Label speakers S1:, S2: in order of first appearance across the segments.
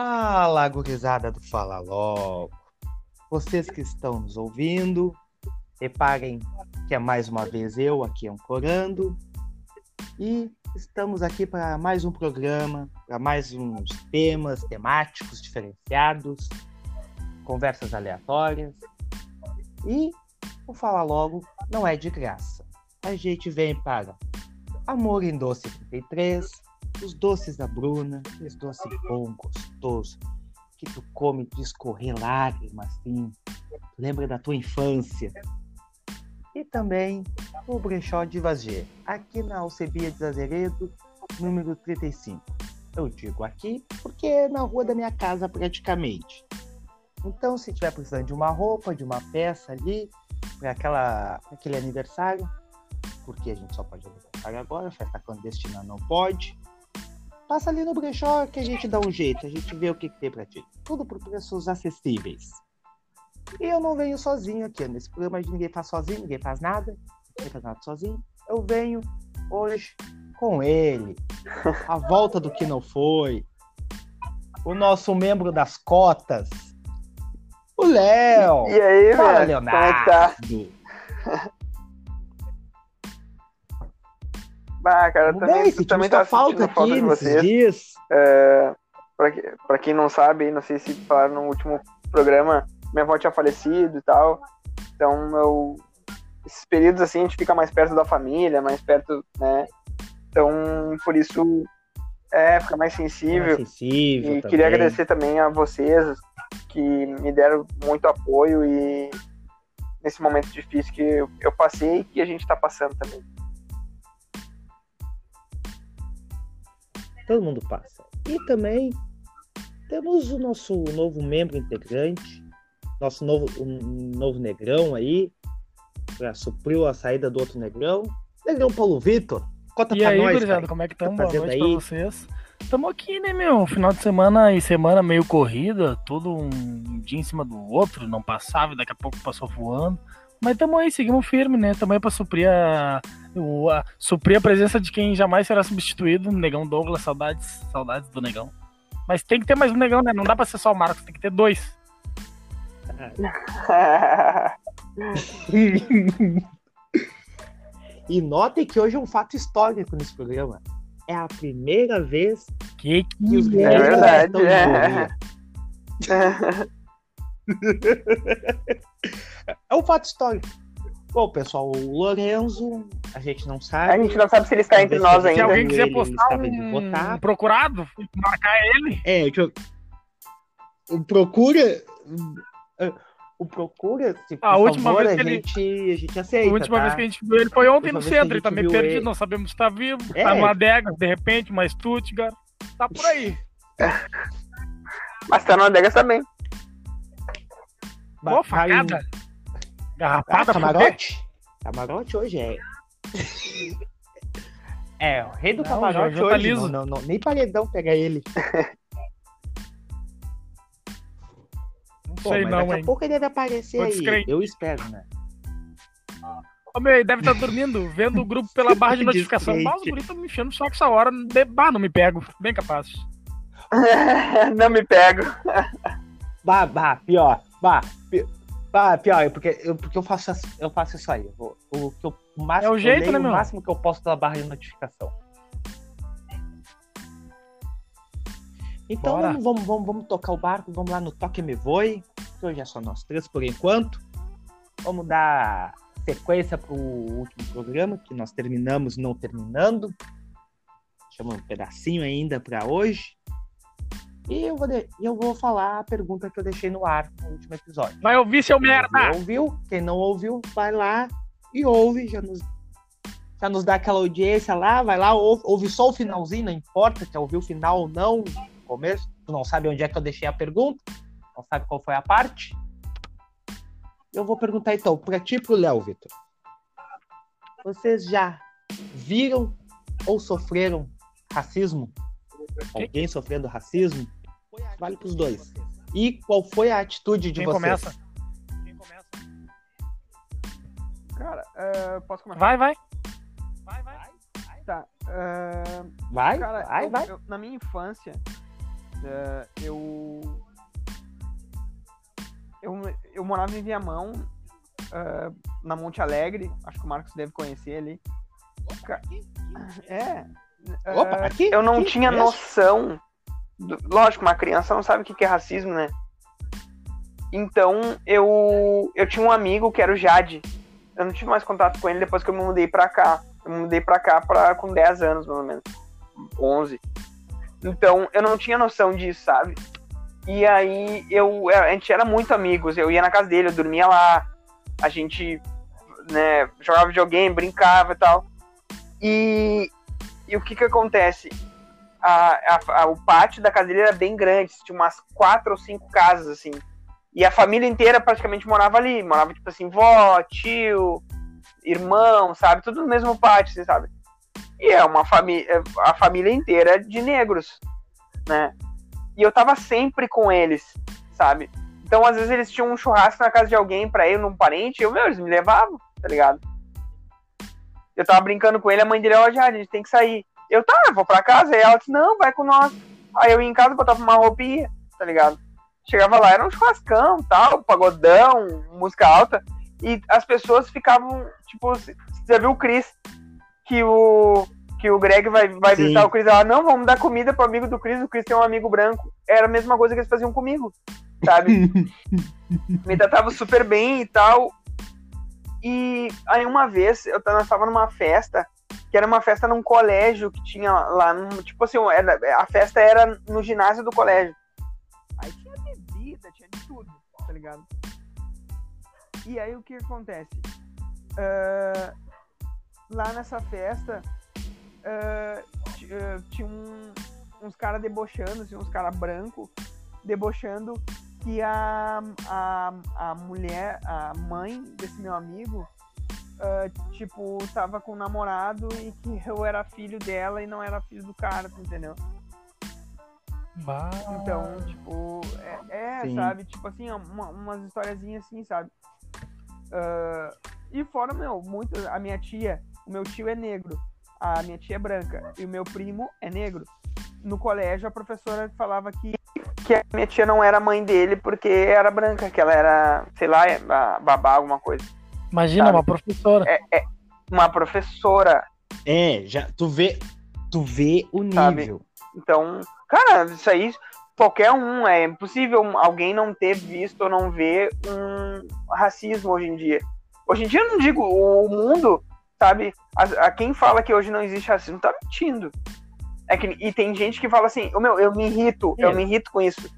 S1: Fala, gurizada do Fala Logo. Vocês que estão nos ouvindo, reparem que é mais uma vez eu aqui ancorando. E estamos aqui para mais um programa, para mais uns temas temáticos diferenciados, conversas aleatórias. E o Fala Logo não é de graça. A gente vem para Amor em Doce 33, os doces da Bruna, aqueles doces bom, gostoso, que tu come de escorrer lágrimas, assim. Lembra da tua infância. E também o Brechó de Vazia, aqui na Alcebia de Azeredo, número 35. Eu digo aqui porque é na rua da minha casa praticamente. Então, se tiver precisando de uma roupa, de uma peça ali, para aquela aquele aniversário, porque a gente só pode aniversário agora, festa clandestina não pode. Passa ali no brechó que a gente dá um jeito, a gente vê o que, que tem pra ti. Tudo por preços acessíveis. E eu não venho sozinho aqui, nesse programa ninguém faz sozinho, ninguém faz nada, ninguém faz nada sozinho. Eu venho hoje com ele, a volta do que não foi, o nosso membro das cotas, o Léo.
S2: E aí,
S1: Fala,
S2: velho? Como é que tá? Bah, cara, também,
S1: bem,
S2: também tava
S1: falta aqui
S2: de vocês.
S1: dias.
S2: É, pra, pra quem não sabe, não sei se falaram no último programa, minha avó tinha falecido e tal. Então, eu, esses períodos assim, a gente fica mais perto da família, mais perto, né? Então, por isso, é, fica mais sensível.
S1: sensível
S2: E
S1: também.
S2: queria agradecer também a vocês que me deram muito apoio e nesse momento difícil que eu, passei e que a gente tá passando também.
S1: Todo mundo passa. E também temos o nosso novo membro integrante, nosso novo, um novo negrão aí, para suprir a saída do outro negrão. Negrão Paulo Vitor, conta
S3: E
S1: pra
S3: aí,
S1: nós,
S3: gurizada, como é que
S1: tá
S3: estão? Boa
S1: fazendo
S3: noite
S1: aí?
S3: pra vocês. Tamo aqui, né, meu? Final de semana e semana meio corrida, todo um dia em cima do outro, não passava, e daqui a pouco passou voando. Mas tamo aí, seguimos firme, né? Tamo aí pra suprir a, o- a- suprir a presença de quem jamais será substituído, Negão Douglas, saudades, saudades do Negão. Mas tem que ter mais um Negão, né? Não dá pra ser só o Marcos, tem que ter dois.
S1: e notem que hoje é um fato histórico nesse programa. É a primeira vez
S3: Que
S1: que os
S3: que
S1: meninos
S2: É verdade, é.
S1: É um fato histórico. Bom, pessoal, o Lorenzo, a gente não sabe.
S2: a gente não sabe se ele está entre nós
S3: Se
S2: ainda.
S3: alguém quiser
S1: Ele
S3: postar um
S1: votar.
S3: procurado, marcar ele.
S1: É, eu... o procura. O procura, se por
S3: A última
S1: favor,
S3: vez
S1: a
S3: que ele-
S1: gente, a gente aceita.
S3: A última
S1: tá?
S3: vez que a gente viu ele foi ontem no
S1: a
S3: centro, ele tá meio perdido,
S1: ele-
S3: não sabemos se tá vivo,
S1: É.
S3: tá numa adega, de repente, uma Stuttgart, tá por aí.
S2: Mas tá no Adegas também.
S1: Vai-
S3: facada.
S1: Ah,
S3: Garrafada, fuder.
S1: camarote? Camarote hoje é. É, o rei do
S3: Não,
S1: camarote
S3: Jojo tá
S1: hoje.
S3: liso.
S1: Não, não, não, nem paredão pega ele.
S3: Não
S1: Pô,
S3: sei
S1: mas
S3: não,
S1: daqui a
S3: hein.
S1: pouco ele deve aparecer
S3: Tô
S1: aí.
S3: descrente.
S1: Eu espero, né?
S3: Ô, meu, ele deve estar dormindo, vendo o grupo pela barra de notificação. Mas os guris tão me enchendo só que essa hora. De... Bah, não me pego. Bem capaz.
S2: não me pego.
S1: Bah, bah, pior. Bah, bah pior, é porque eu, porque eu, faço, eu faço isso aí. Eu vou- o, eu- o máximo
S3: É o jeito,
S1: eu
S3: né,
S1: o
S3: meu?
S1: máximo que eu posto pela barra de notificação. Então
S3: Bora.
S1: vamos, vamos, vamos, vamos tocar o barco, vamos lá no Toque Me Voe, que hoje é só nós três por enquanto. Vamos dar sequência pro último programa, que nós terminamos não terminando. Chama um pedacinho ainda para hoje. E eu, vou de- eu vou falar a pergunta que eu deixei no ar no último episódio.
S3: Vai ouvir, seu
S1: Quem
S3: merda!
S1: ouviu, ouviu. Quem não ouviu, vai lá e ouve. Já nos, já nos dá aquela audiência lá, vai lá, ouve, ouve só o finalzinho, não importa se ouviu o final ou não, começo. Tu não sabe onde é que eu deixei a pergunta, não sabe qual foi a parte. Eu vou perguntar então, pra ti e pro Léo, Vitor. Vocês já viram ou sofreram racismo? Alguém sofrendo racismo? Vale pros dois. E qual foi a atitude de
S3: Quem
S1: vocês?
S3: começa? Quem começa?
S4: Cara, é, posso começar?
S3: Vai, vai. Vai, vai.
S4: Tá. é,
S1: Vai,
S4: cara,
S1: vai,
S4: eu-
S1: vai.
S4: eu- na minha infância,
S2: Uh, eu, eu. Eu morava em Viamão, uh, na Monte Alegre. Acho que o Marcos deve conhecer ali.
S1: Opa, aqui,
S2: aqui. É.
S1: Opa, aqui,
S2: eu não
S1: aqui,
S2: tinha
S1: mesmo?
S2: noção. Lógico, uma criança não sabe o que é racismo, né? Então eu eu tinha um amigo que era o Jade. Eu não tive mais contato com ele depois que eu me mudei pra cá. Eu me mudei pra cá pra, com 10 anos, mais ou menos. 11. Então eu não tinha noção disso, sabe? E aí eu, a gente era muito amigos. Eu ia na casa dele, eu dormia lá. A gente né, jogava videogame, brincava e tal. E, e o que que acontece? A, a, a, o pátio da casa dele era bem grande, tinha umas quatro ou cinco casas, assim. E a família inteira praticamente morava ali. Morava, tipo assim, vó, tio, irmão, sabe? Tudo no mesmo pátio, você sabe? E é uma família, a família inteira de negros, né? E eu tava sempre com eles, sabe? Então, às vezes, eles tinham um churrasco na casa de alguém pra ir num parente, eu, meu, eles me levavam, tá ligado? Eu tava brincando com ele, a mãe dele, ó, já, a gente tem que sair. Eu, tá, vou pra casa. Aí ela disse, não, vai com nós. Aí eu ia em casa, botava uma roupinha, tá ligado? Chegava lá, era um churrascão, tal, pagodão, música alta. E as pessoas ficavam, tipo, você viu o Chris, que o, que o Greg vai, vai visitar o Chris lá, não, vamos dar comida pro amigo do Chris, o Chris tem um amigo branco. Era a mesma coisa que eles faziam comigo, sabe? Me tratava super bem e tal. E aí uma vez, eu tava numa festa, que era uma festa num colégio que tinha lá, no, tipo assim, era, a festa era no ginásio do colégio. Aí tinha bebida, tinha de tudo, tá ligado? E aí o que acontece? Uh, lá nessa festa uh, tinha um, uns caras debochando, assim, uns caras brancos, debochando que a, a, a mulher, a mãe desse meu amigo, uh, tipo, tava com um namorado e que eu era filho dela e não era filho do cara, entendeu?
S3: Bah.
S2: Então, tipo, é, é sabe? Tipo assim, uma, umas historiazinhas assim, sabe? Uh, e fora, meu, muito. A minha tia, o meu tio é negro, a minha tia é branca e o meu primo é negro. No colégio, a professora falava que, que a minha tia não era mãe dele porque era branca, que ela era, sei lá, babá, alguma coisa.
S3: Imagina, sabe? uma professora.
S2: É, é, uma professora.
S1: É, já, tu vê, tu vê o nível. Sabe?
S2: Então, cara, isso aí, qualquer um, é impossível alguém não ter visto ou não ver um racismo hoje em dia. Hoje em dia eu não digo, o mundo, sabe, a, a quem fala que hoje não existe racismo tá mentindo. É que, e tem gente que fala assim, oh, meu, eu me irrito, é. eu me irrito com isso,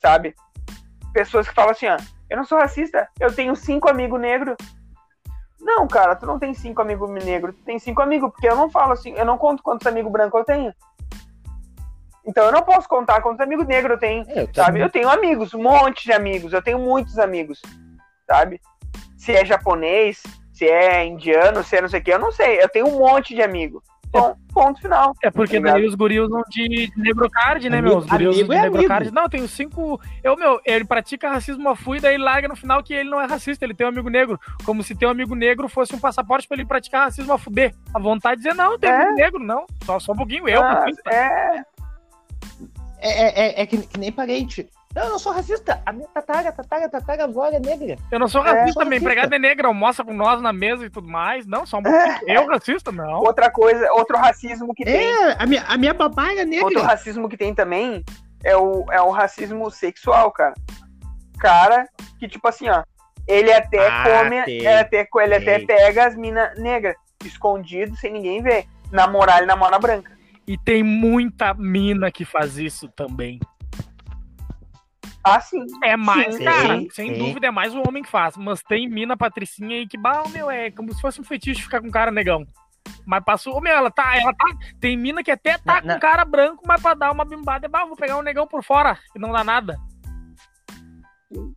S2: sabe? Pessoas que falam assim, ó, eu não sou racista, eu tenho cinco amigos negros. Não, cara, tu não tem cinco amigos negros, tu tem cinco amigos, porque eu não falo assim, eu não conto quantos amigos brancos eu tenho. Então eu não posso contar quantos amigos negros eu tenho, é, eu sabe? Eu tenho amigos, um monte de amigos, eu tenho muitos amigos, sabe? Se é japonês, se é indiano, se é não sei o que, eu não sei. Eu tenho um monte de amigos. Bom, ponto final.
S3: É porque tá daí os guris usam de negrocard, né, meu? Os guris usam de é negrocard. Não, eu tenho cinco. Eu, meu, ele pratica racismo a fui, daí larga no final que ele não é racista, ele tem um amigo negro. Como se ter um amigo negro fosse um passaporte pra ele praticar racismo a fuder. A vontade de dizer, não, tem é. amigo negro, não. Só, só um pouquinho eu.
S2: Ah, é.
S1: É, é, é que, que, nem parente. Não, eu não sou racista. A minha tatara, tatara, tatara avó é negra.
S3: Eu não sou é, racista, minha empregada é negra, almoça com nós na mesa e tudo mais. Não, só um é. Eu racista, não.
S2: Outra coisa, outro racismo que tem.
S1: É, a minha, a minha papai é negra.
S2: Outro racismo que tem também é o, é o racismo sexual, cara. Cara que, tipo assim, ó, ele até ah, come, tem, ele até, ele até pega as minas negras, escondido, sem ninguém ver. Namorar, ele namora branca.
S3: E tem muita mina que faz isso também.
S2: Ah, sim.
S3: É mais, sim, cara, sim, sem sim. dúvida é mais o homem que faz. Mas tem mina patricinha aí que, bah, meu, é como se fosse um fetiche ficar com cara negão. Mas passou, meu, ela tá, ela tá, tem mina que até tá na, com na... cara branco, mas pra dar uma bimbada, bah, vou pegar um negão por fora, e não dá nada.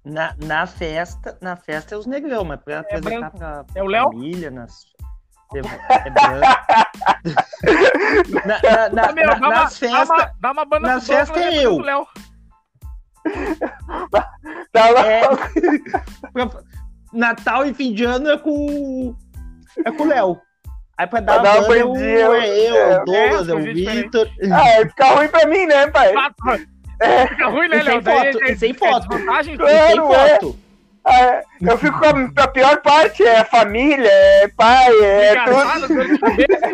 S1: Na, na festa, na festa é os negrão, mas pra é apresentar pra,
S3: é o Léo?
S1: família, nas, é, é na, na, na,
S3: meu, na, nas festas. Dá uma, dá uma banda
S1: nas festas é eu.
S3: Léo.
S1: é, Natal e fim de ano é com é com o Léo. Aí pra dar, pra dar uma banda, é eu, é eu, é, o Douglas, é, o Vitor.
S2: Ah, aí fica ruim pra mim, né, pai?
S3: Fica ruim, né,
S1: sem
S3: Léo?
S1: Foto,
S3: é-
S1: sem
S3: é
S1: foto. sem
S2: é.
S1: foto.
S2: Ah, eu fico com a, a pior parte, é família, é pai, é tudo.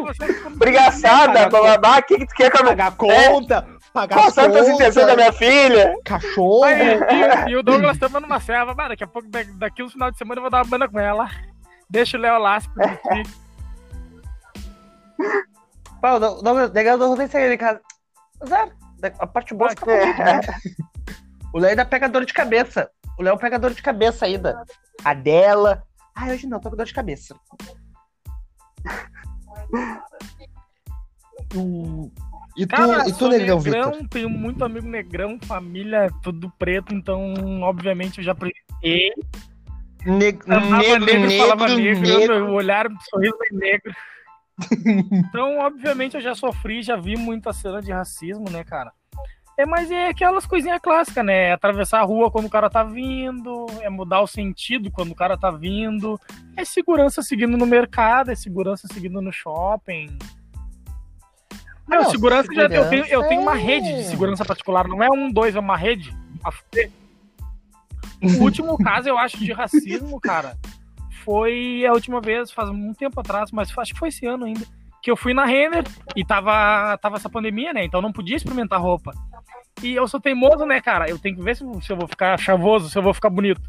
S3: Você ficou-
S2: Brigaçada, bababá, o que, que tu quer com a minha.
S1: Pagar conta, pagar
S2: Qual são as intenções da
S1: conta,
S2: minha filha?
S1: cachorro.
S3: Aí, e, e o Douglas tava numa serva, mas daqui a pouco, da- daqui no final de semana, eu vou dar uma banda com ela. Deixa o Léo lá se permitir.
S1: O Doug- Douglas, legal, o Douglas nem saiu de casa. Zero. A parte boa fica comigo, né? O Léo ainda pega dor de cabeça. O Léo pega dor de cabeça ainda. A dela. Ai, hoje não, tô com dor de cabeça. Tu- E tu,
S3: Cara,
S1: e tu Vitor?
S3: negrão, tenho muito amigo negrão, família, tudo preto, então, obviamente, eu já precisei.
S1: Ne- negro,
S3: negro, falava
S1: negro,
S3: negro,
S1: negro.
S3: meu olhar, sorriso é negro. então, obviamente, eu já sofri, já vi muita cena de racismo, né, cara? É, mas é aquelas coisinhas clássicas, né? É atravessar a rua quando o cara tá vindo, é mudar o sentido quando o cara tá vindo, é segurança seguindo no mercado, é segurança seguindo no shopping. Não,
S1: não,
S3: segurança, já, eu, tenho, eu
S1: segurança
S3: tenho uma
S1: é-
S3: rede de segurança particular, não é um, dois, é uma rede. O último caso, eu acho, de racismo, cara, foi a última vez, faz um tempo atrás, mas acho que foi esse ano ainda, que eu fui na Renner e tava, tava essa pandemia, né? Então não podia experimentar roupa. E eu sou teimoso, né, cara? Eu tenho que ver se, se eu vou ficar chavoso, se eu vou ficar bonito.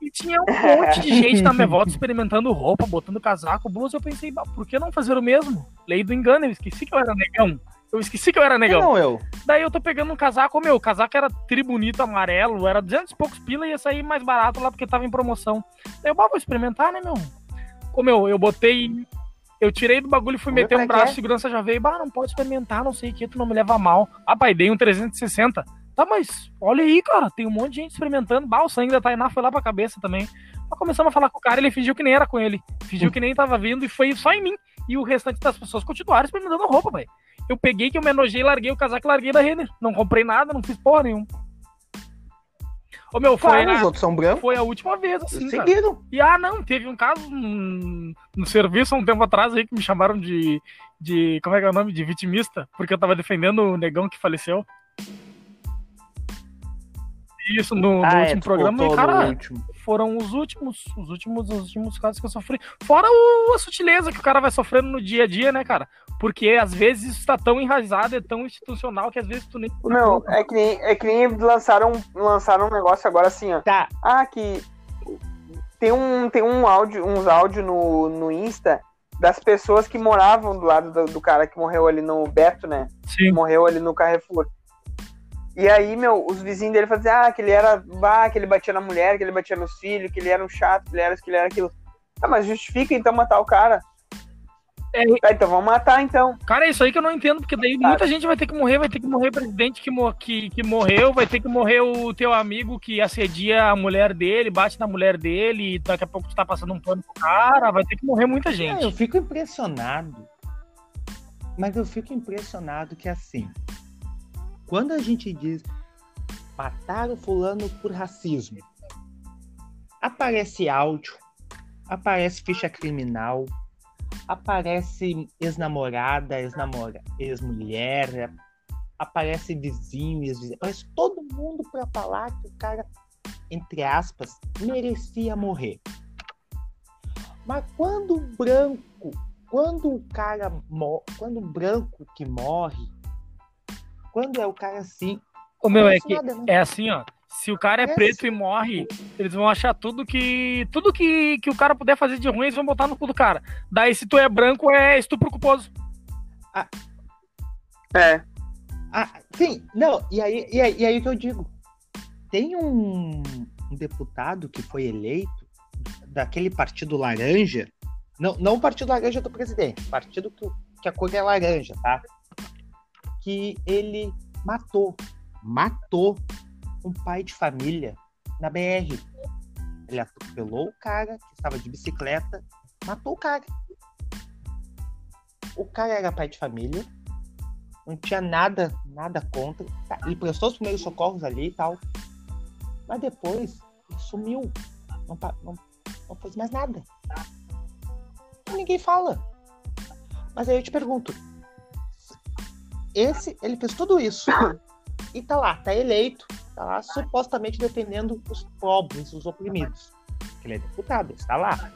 S3: E tinha um monte de gente na minha volta experimentando roupa, botando casaco, blusa. Eu pensei, "Bah, por que não fazer o mesmo? Lei do engano, eu esqueci que eu era negão. Eu esqueci que eu era negão.
S1: Não, eu.
S3: Daí eu tô pegando um casaco, meu, o casaco era tri bonito, amarelo, era 200 e poucos pila e ia sair mais barato lá porque tava em promoção. Daí eu, bah, vou experimentar, né, meu? Ô, meu, eu botei. Eu tirei do bagulho e fui meter um braço,
S1: é.
S3: segurança já veio, bah, não pode experimentar, não sei o que, tu não me leva mal. Ah, pai, dei um 360. Tá, mas olha aí, cara, tem um monte de gente experimentando. Bah, o sangue da Tainá foi lá pra cabeça também. Nós começamos a falar com o cara, ele fingiu que nem era com ele. Fingiu que nem tava vindo e foi só em mim. E o restante das pessoas continuaram experimentando roupa, velho. Eu peguei que eu me enojei, larguei o casaco e larguei da Renner. Não comprei nada, não fiz porra nenhuma. Ô meu, foi,
S1: Claro, os
S3: a,
S1: outros são brancos.
S3: foi a última vez, assim, cara.
S1: Seguiram.
S3: E ah, não, teve um caso no serviço há um tempo atrás aí que me chamaram de, de. Como é que é o nome? De vitimista, porque eu tava defendendo o negão que faleceu. Isso no, no
S1: Ah, é,
S3: último programa, e cara,
S1: último.
S3: foram os últimos, os últimos, os últimos casos que eu sofri. Fora o, a sutileza que o cara vai sofrendo no dia a dia, né, cara? Porque às vezes isso tá tão enraizado, é tão institucional que às vezes tu nem.
S2: Meu, é que nem, é que nem lançaram, lançaram um negócio agora assim, ó.
S1: Tá.
S2: Ah, que tem um, tem um áudio, uns áudios no, no Insta das pessoas que moravam do lado do, do cara que morreu ali no Beto, né? Que
S3: Sim.
S2: morreu ali no Carrefour. E aí, meu, os vizinhos dele faziam, ah, que ele era, bah, que ele batia na mulher, que ele batia nos filhos, que ele era um chato, que ele era isso, que ele era aquilo. Ah, mas justifica então matar o cara.
S3: É.
S2: Tá, então vamos matar então.
S3: Cara, é isso aí que eu não entendo, porque daí
S2: Cara.
S3: muita gente vai ter que morrer, vai ter que morrer o presidente que, mo- que, que morreu, vai ter que morrer o teu amigo que assedia a mulher dele, bate na mulher dele, e daqui a pouco tu tá passando um pano pro cara, vai ter que morrer muita
S1: É,
S3: gente.
S1: eu fico impressionado. Mas eu fico impressionado que assim, quando a gente diz matar o fulano por racismo, aparece áudio, aparece ficha criminal, aparece ex-namorada, ex-namora, ex-mulher, aparece vizinho, ex-vizinho, aparece todo mundo para falar que o cara, entre aspas, merecia morrer. Mas quando o branco, quando o cara quando o branco que morre, quando é o cara assim,
S3: O meu é que
S1: nada, né?
S3: é assim, ó. Se o cara é
S1: Parece.
S3: preto e morre, eles vão achar tudo que. Tudo que, que o cara puder fazer de ruim, eles vão botar no cu do cara. Daí, se tu é branco, é estupro culposo.
S2: É.
S1: Ah, sim, não, e aí, e aí, e aí que eu digo, tem um, um deputado que foi eleito daquele partido laranja, não, não o partido laranja do presidente, partido que, que a cor é laranja, tá? Que ele matou, matou um pai de família na BR. Ele atropelou o cara que estava de bicicleta, matou o cara. O cara era pai de família, não tinha nada, nada contra. Tá, Ele prestou os primeiros socorros ali e tal. Mas depois sumiu. Não, não, não fez mais nada. E ninguém fala. Mas aí eu te pergunto. Esse, ele fez tudo isso. E tá lá, tá eleito, tá lá supostamente defendendo os pobres, os oprimidos. Ele é deputado, está lá.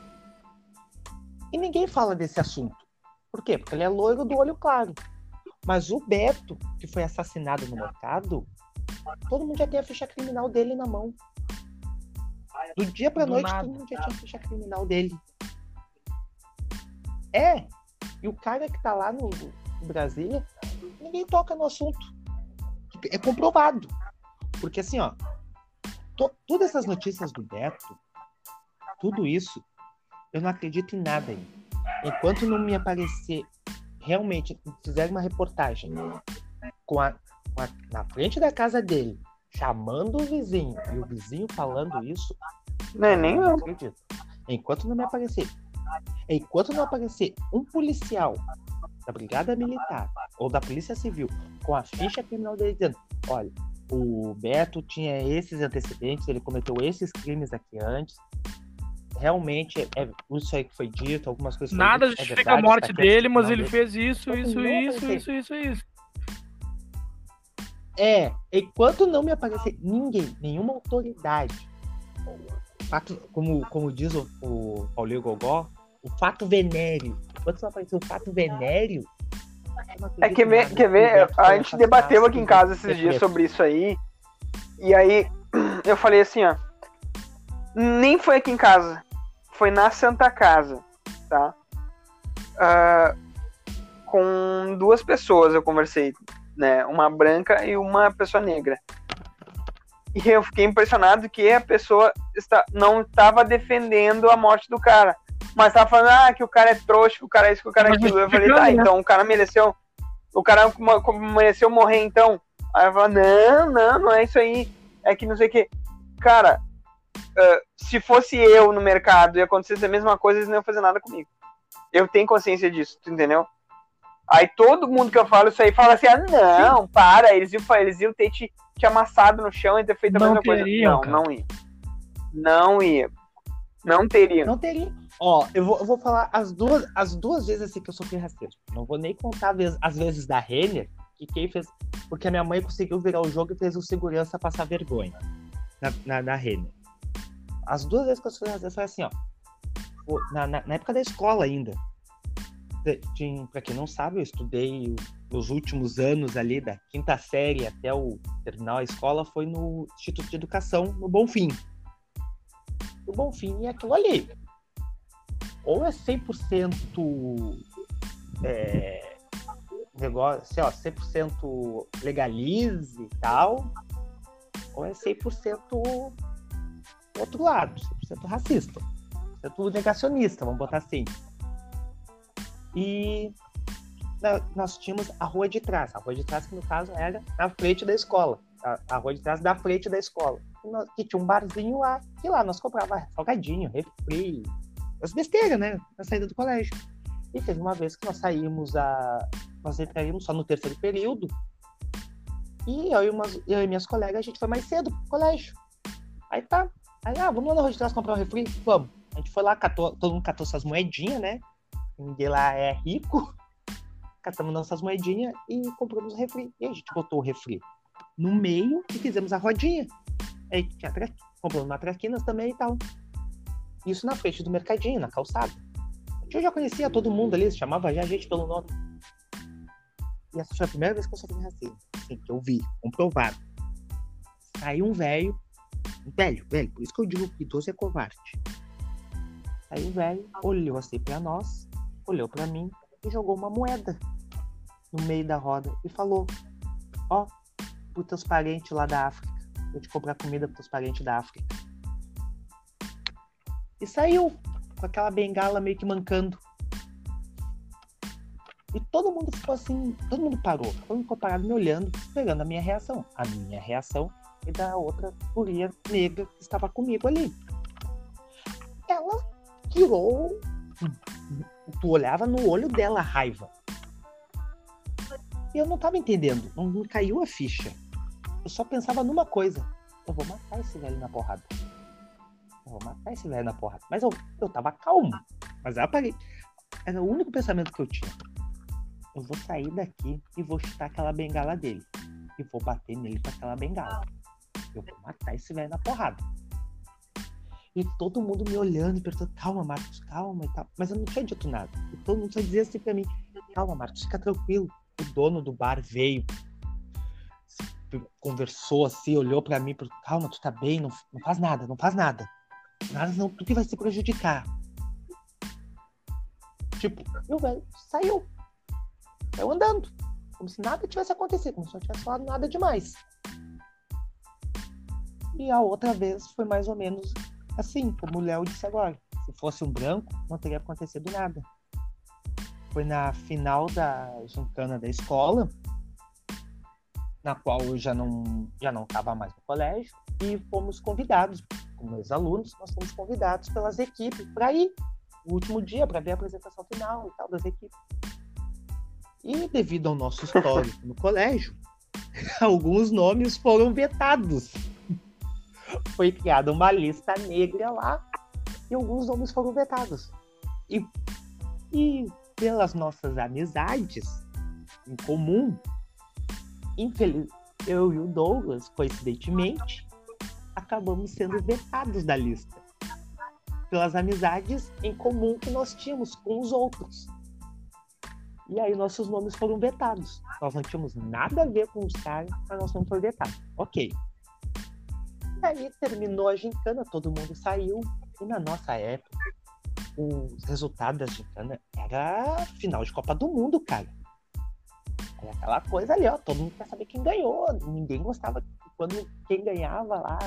S1: E ninguém fala desse assunto. Por quê? Porque ele é loiro do olho claro. Mas o Beto, que foi assassinado no mercado, todo mundo já tem a ficha criminal dele na mão. Do dia pra
S3: Do
S1: noite,
S3: nada.
S1: todo mundo já tinha a ficha criminal dele. É. E o cara que tá lá no, no Brasília, ninguém toca no assunto. É comprovado. Porque assim, ó, to- todas essas notícias do Beto, tudo isso, eu não acredito em nada ainda. Enquanto não me aparecer realmente, fizer uma reportagem com a, com a- na frente da casa dele, chamando o vizinho e o vizinho falando isso,
S2: Não é nem
S1: eu não
S2: eu.
S1: acredito. Enquanto não me aparecer, enquanto não aparecer um policial da Brigada Militar ou da Polícia Civil com a ficha criminal dele dizendo, olha, o Beto tinha esses antecedentes, ele cometeu esses crimes aqui antes. Realmente é, é isso aí que foi dito, algumas coisas. foram
S3: Nada
S1: ditas, é
S3: justifica
S1: verdade,
S3: a morte
S1: tá
S3: dele, mas ele
S1: dele.
S3: fez isso,
S1: Então,
S3: isso, isso, isso, isso, isso.
S1: É, enquanto não me aparecer ninguém, nenhuma autoridade, como, como diz o, o Paulinho Gogó, o fato venéreo. Enquanto não aparecer o fato venéreo.
S2: É que ver, quer
S1: que
S2: ver? A gente debateu aqui em casa esses dias sobre isso aí. E aí eu falei assim, ó. Nem foi aqui em casa. Foi na Santa Casa, tá? Ah, com duas pessoas eu conversei, né? Uma branca e uma pessoa negra. E eu fiquei impressionado que a pessoa está, não estava defendendo a morte do cara. Mas estava falando, ah, que o cara é trouxa, que o cara é isso, que o cara é aquilo. Eu falei, tá,
S3: né?
S2: então o cara mereceu. O cara mereceu morrer, então. Aí eu falei, não, não, não é isso aí. É que não sei o que. Cara, ah, se fosse eu no mercado e acontecesse a mesma coisa, eles não iam fazer nada comigo. Eu tenho consciência disso, tu entendeu? Aí todo mundo que eu falo isso aí fala assim: ah, não, para, eles iam, eles iam ter te, te amassado no chão e ter feito a
S3: Não
S2: mesma coisa. Não,
S3: cara.
S2: não ia. Não ia. Não teria.
S1: Não teria. Ó, eu vou, eu vou falar as duas, as duas vezes assim que eu sofri racismo. Não vou nem contar as vezes, da Renner, que quem fez. Porque a minha mãe conseguiu virar o jogo e fez o segurança passar vergonha na, na, na Renner. As duas vezes que eu sofri racismo foi assim, ó. Na, na, na época da escola ainda. Pra quem não sabe, eu estudei os últimos anos ali, da quinta série até o terminar a escola, foi no Instituto de Educação, no Bonfim. No Bonfim é aquilo ali ou é 100% é, negócio, assim, ó, 100% legalize e tal, ou é 100% outro lado, 100% racista, 100% negacionista, vamos botar assim. E nós tínhamos a rua de trás, a rua de trás que no caso era na frente da escola, a, a rua de trás da frente da escola. E, nós, e tinha um barzinho lá, que lá nós comprava salgadinho, refri, as besteiras, né? Na saída do colégio. E teve uma vez que nós saímos a. Nós entraríamos só no terceiro período. E eu e, umas, eu e minhas colegas, a gente foi mais cedo pro colégio. Aí tá. Aí, ah, vamos lá na rua de trás comprar um refri? Vamos. A gente foi lá, catou, todo mundo catou suas moedinhas, né? Ninguém lá é rico. Catamos nossas moedinhas e compramos o refri. E a gente botou o refri no meio e fizemos a rodinha. Aí compramos uma traquinas também e tal. Isso na frente do mercadinho, na calçada. Eu já conhecia todo mundo ali, chamava já a gente pelo nome. E essa foi a primeira vez que eu sofri racismo. Assim, que eu vi, comprovado. Saiu um velho, um velho, velho, por isso que eu digo que idoso é covarde. Saiu um velho, olhou assim pra nós, olhou pra mim e jogou uma moeda no meio da roda e falou: Ó, pros teus parentes lá da África. Vou te comprar comida pros teus parentes da África. E saiu com aquela bengala meio que mancando. E todo mundo ficou assim, todo mundo parou. Todo mundo ficou parado me olhando, esperando a minha reação. A minha reação e da outra guria negra que estava comigo ali. Ela tirou. Tu olhava no olho dela a raiva. E eu não tava entendendo, não me caiu a ficha. Eu só pensava numa coisa: eu vou matar esse velho na porrada. Vou matar esse velho na porrada. Mas eu, eu tava calmo. Mas eu apaguei. Era o único pensamento que eu tinha. Eu vou sair daqui e vou chutar aquela bengala dele. e vou bater nele com aquela bengala. Eu vou matar esse velho na porrada. E todo mundo me olhando e perguntando, calma, Marcos, calma e tal. Mas eu não tinha dito nada. E todo mundo só dizia assim pra mim, calma, Marcos, fica tranquilo. O dono do bar veio, conversou assim, olhou para mim, calma, tu tá bem, não, não faz nada, não faz nada. Nada não, tu que vai se prejudicar. Tipo, e o velho saiu. Saiu andando. Como se nada tivesse acontecido, como se não tivesse falado nada demais. E a outra vez foi mais ou menos assim, como o Léo disse agora. Se fosse um branco, não teria acontecido nada. Foi na final da gincana da escola, na qual eu já não já não mais no colégio, e fomos convidados, como ex-alunos, nós fomos convidados pelas equipes para ir o último dia para ver a apresentação final e tal das equipes. E devido ao nosso histórico no colégio, alguns nomes foram vetados. Foi criada uma lista negra lá e alguns nomes foram vetados. E, e pelas nossas amizades em comum, infeliz, eu e o Douglas, coincidentemente, acabamos sendo vetados da lista pelas amizades em comum que nós tínhamos com os outros. E aí nossos nomes foram vetados. Nós não tínhamos nada a ver com os caras, mas nosso nome foi vetado. Ok. E aí terminou a gincana, todo mundo saiu. E na nossa época, os resultados da gincana era final de Copa do Mundo, cara. Era aquela coisa ali, ó. Todo mundo quer saber quem ganhou. Ninguém gostava quando quem ganhava lá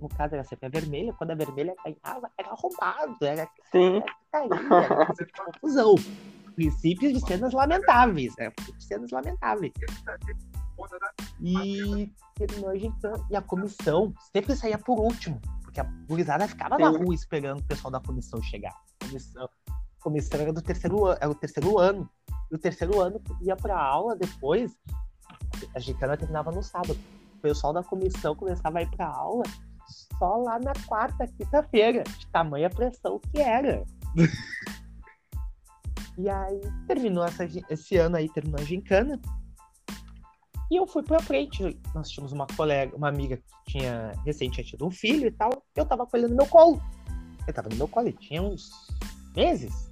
S1: no caso era sempre a vermelha, quando a vermelha ganhava, era roubado, era,
S2: Sim.
S1: era, era, era confusão. Princípios de cenas lamentáveis, né? De cenas lamentáveis. E terminou a gente, e a comissão sempre saía por último, porque a gurizada ficava Sim. na rua esperando o pessoal da comissão chegar. A comissão, a comissão era do terceiro ano, era o terceiro ano. E o terceiro ano ia para aula depois. A gincana terminava no sábado. O pessoal da comissão começava a ir para aula só lá na quarta, quinta-feira, de tamanha pressão que era. e aí terminou essa, esse ano aí, terminou a gincana. E eu fui pra frente. Nós tínhamos uma colega, uma amiga que tinha recente tido um filho e tal. Eu tava com ele no meu colo. Ele tava no meu colo, ele tinha uns meses.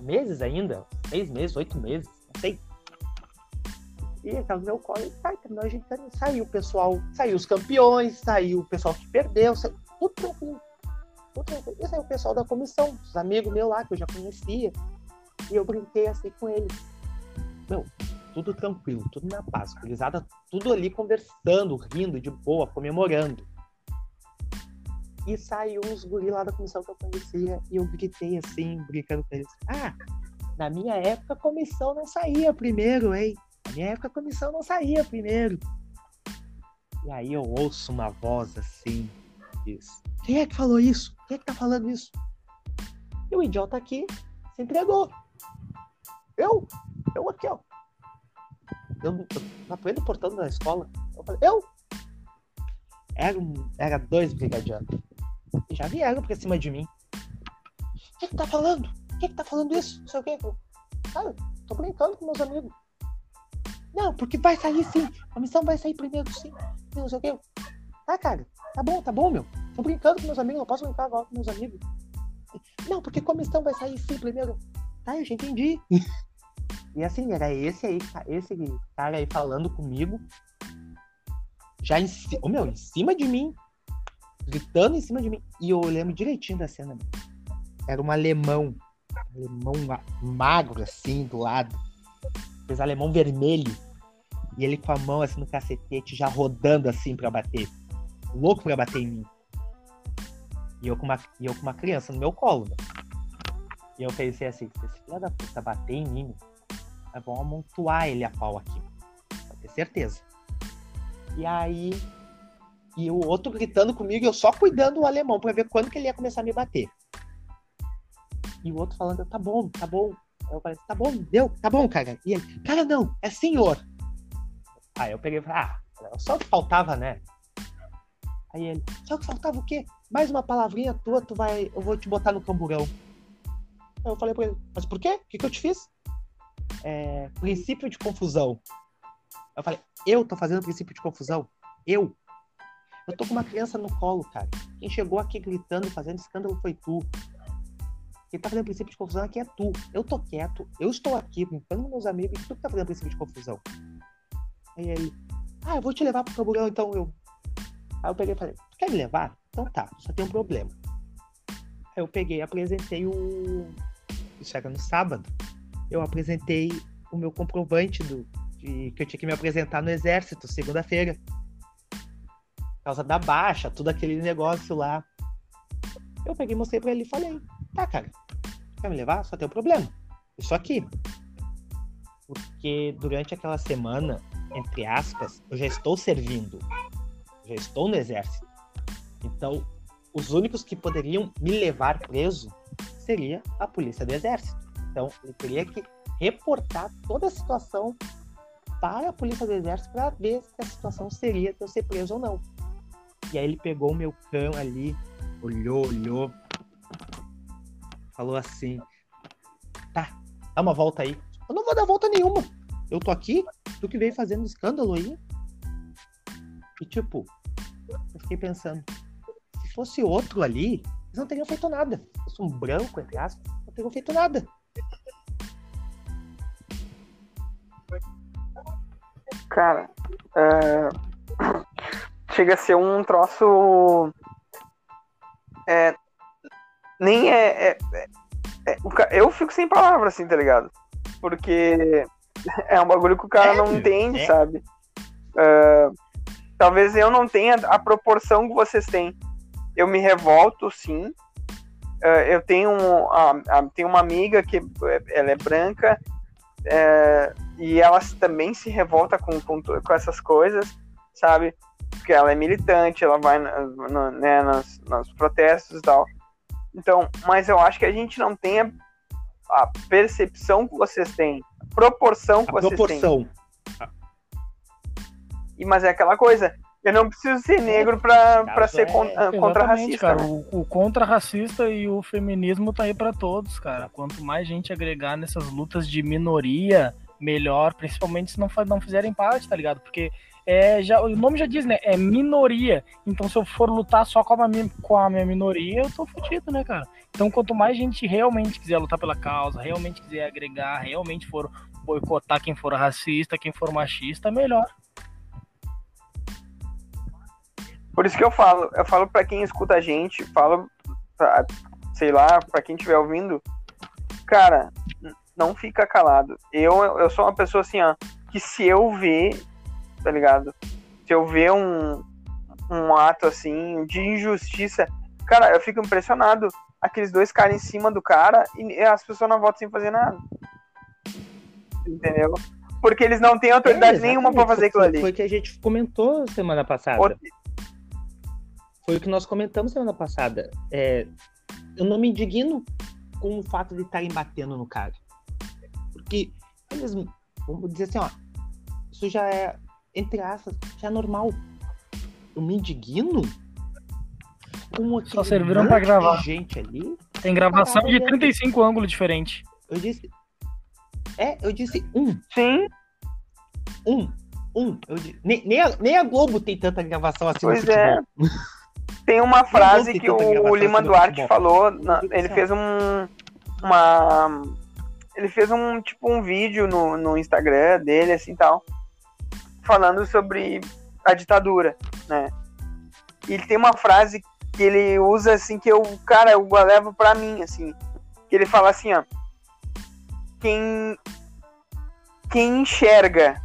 S1: Meses ainda, seis meses, oito meses, E aquela meu colo e tá, terminou a gente saiu o pessoal, saiu os campeões, saiu o pessoal que perdeu, saiu, tudo tranquilo. Tudo tranquilo. E saiu o pessoal da comissão, os amigos meus lá que eu já conhecia. E eu brinquei assim com eles. Meu, tudo tranquilo, tudo na paz. Gurizada, tudo ali conversando, rindo de boa, comemorando. E saiu uns guri lá da comissão que eu conhecia e eu gritei assim, brincando com eles. Ah, na minha época a comissão não saía primeiro, hein? Na minha época a comissão não saía primeiro. E aí eu ouço uma voz assim, diz, quem é que falou isso? Quem é que tá falando isso? E o idiota aqui se entregou. Eu? Eu aqui, ó. Eu, eu na do portão da escola. Eu falei, eu? Era, era dois brigadianos. E já vieram pra cima de mim. O que que tá falando? O que que tá falando isso? Não sei o que. Cara, tô brincando com meus amigos. Não, porque vai sair sim. A missão vai sair primeiro sim. Não sei o que. Tá, cara. Tá bom, tá bom, meu. Tô brincando com meus amigos. Não posso brincar agora com meus amigos. Não, porque comissão vai sair sim primeiro. Tá, eu já entendi. e assim, era esse aí, esse cara aí falando comigo. Já em oh, meu, em cima de mim. Gritando em cima de mim. E eu lembro direitinho da cena. Era um alemão. Um alemão magro, assim, do lado. Fez alemão vermelho e ele com a mão assim no cacetete, já rodando assim para bater. Louco para bater em mim. E eu, com uma, e eu com uma criança no meu colo, né? E eu pensei assim, se esse filho da puta bater em mim, é bom amontoar ele a pau aqui. Pode ter certeza. E aí. E o outro gritando comigo, eu só cuidando do alemão para ver quando que ele ia começar a me bater. E o outro falando, tá bom, tá bom. Eu falei, tá bom, deu, tá bom, cara. E ele, cara, não, é senhor. Aí eu peguei e falei, ah, só o que faltava, né? Aí ele, só que faltava o quê? Mais uma palavrinha tua, tu vai. Eu vou te botar no camburão. Aí eu falei pra ele, mas por quê? O que, que eu te fiz? É, princípio de confusão. Eu falei, eu tô fazendo princípio de confusão? Eu? Eu tô com uma criança no colo, cara. Quem chegou aqui gritando, fazendo escândalo foi tu. Quem tá fazendo princípio de confusão aqui é tu. Eu tô quieto, eu estou aqui brincando meus amigos e tu que tá fazendo princípio de confusão. Aí ele, ah, eu vou te levar pro camburão, então eu. Aí eu peguei e falei, tu quer me levar? Então tá, só tem um problema. Aí eu peguei apresentei o. Isso era no sábado. Eu apresentei o meu comprovante do, de, que eu tinha que me apresentar no exército, segunda-feira. Por causa da baixa, tudo aquele negócio lá. Eu peguei mostrei pra ele e falei, tá, cara, quer me levar? Só tem um problema. Isso aqui. Porque durante aquela semana, entre aspas, eu já estou servindo. Já estou no exército. Então, os únicos que poderiam me levar preso seria a polícia do exército. Então, eu teria que reportar toda a situação para a polícia do exército para ver se a situação seria de eu ser preso ou não. E aí ele pegou o meu cão ali, olhou, olhou, falou assim: tá, dá uma volta aí. Eu não vou dar volta nenhuma. Eu tô aqui, tu que veio fazendo escândalo aí. E tipo, eu fiquei pensando, se fosse outro ali, eles não teriam feito nada. Se fosse um branco, entre aspas, não teriam feito nada.
S2: Cara, é, chega a ser um troço. É, nem é, é, é, é eu fico sem palavras, assim, tá ligado? Porque é um bagulho que o cara não entende, sabe? Uh, talvez eu não tenha a proporção que vocês têm. Eu me revolto, sim. Uh, eu tenho, um, uh, tenho uma amiga que ela é branca e ela também se revolta com, com, com, essas coisas, sabe? Porque ela é militante, ela vai no, né, nos, nos protestos e tal. Então, mas eu acho que a gente não tem a, a percepção que vocês têm, a proporção que a vocês proporção. têm. E, mas é aquela coisa, eu não preciso ser negro pra, pra ser é, contra racista.
S3: Cara, né? o, o contra racista e o feminismo tá aí para todos, cara. Quanto mais gente agregar nessas lutas de minoria, melhor, principalmente se não, não fizerem parte, tá ligado? Porque é, já, o nome já diz, né? É minoria. Então, se eu for lutar só com a, minha, com a minha minoria, eu tô fudido, né, cara? Então, quanto mais gente realmente quiser lutar pela causa, realmente quiser agregar, realmente for boicotar quem for racista, quem for machista, melhor.
S2: Por isso que eu falo, eu falo para quem escuta a gente, falo, pra, sei lá, para quem estiver ouvindo, cara, não fica calado. Eu, eu sou uma pessoa assim, ó, que se eu ver tá ligado? Se eu ver um, um ato assim de injustiça, cara, eu fico impressionado. Aqueles dois caras em cima do cara e as pessoas não votam sem fazer nada. Entendeu? Porque eles não têm autoridade é, nenhuma para fazer aquilo ali.
S1: Foi o que a gente comentou semana passada. O... Foi o que nós comentamos semana passada. É, eu não me indigno com o fato de estarem batendo no cara. Porque eles, vamos dizer assim, ó, isso já é entre aspas, já é normal. Eu me indigno
S3: com Só serviram pra gravar.
S1: gente ali.
S3: Tem gravação de 35 ângulos diferentes.
S1: Eu disse. É, eu disse um.
S2: Sim.
S1: Um. Um. Eu disse, nem, nem, a, nem a Globo tem tanta gravação assim
S2: pois é. Tem uma frase que o Lima assim Duarte falou. Na, ele fez um. Uma. Ele fez um tipo um vídeo no, no Instagram dele, assim tal falando sobre a ditadura, né? Ele tem uma frase que ele usa assim que eu, cara, eu levo para mim assim, que ele fala assim, ó, quem quem enxerga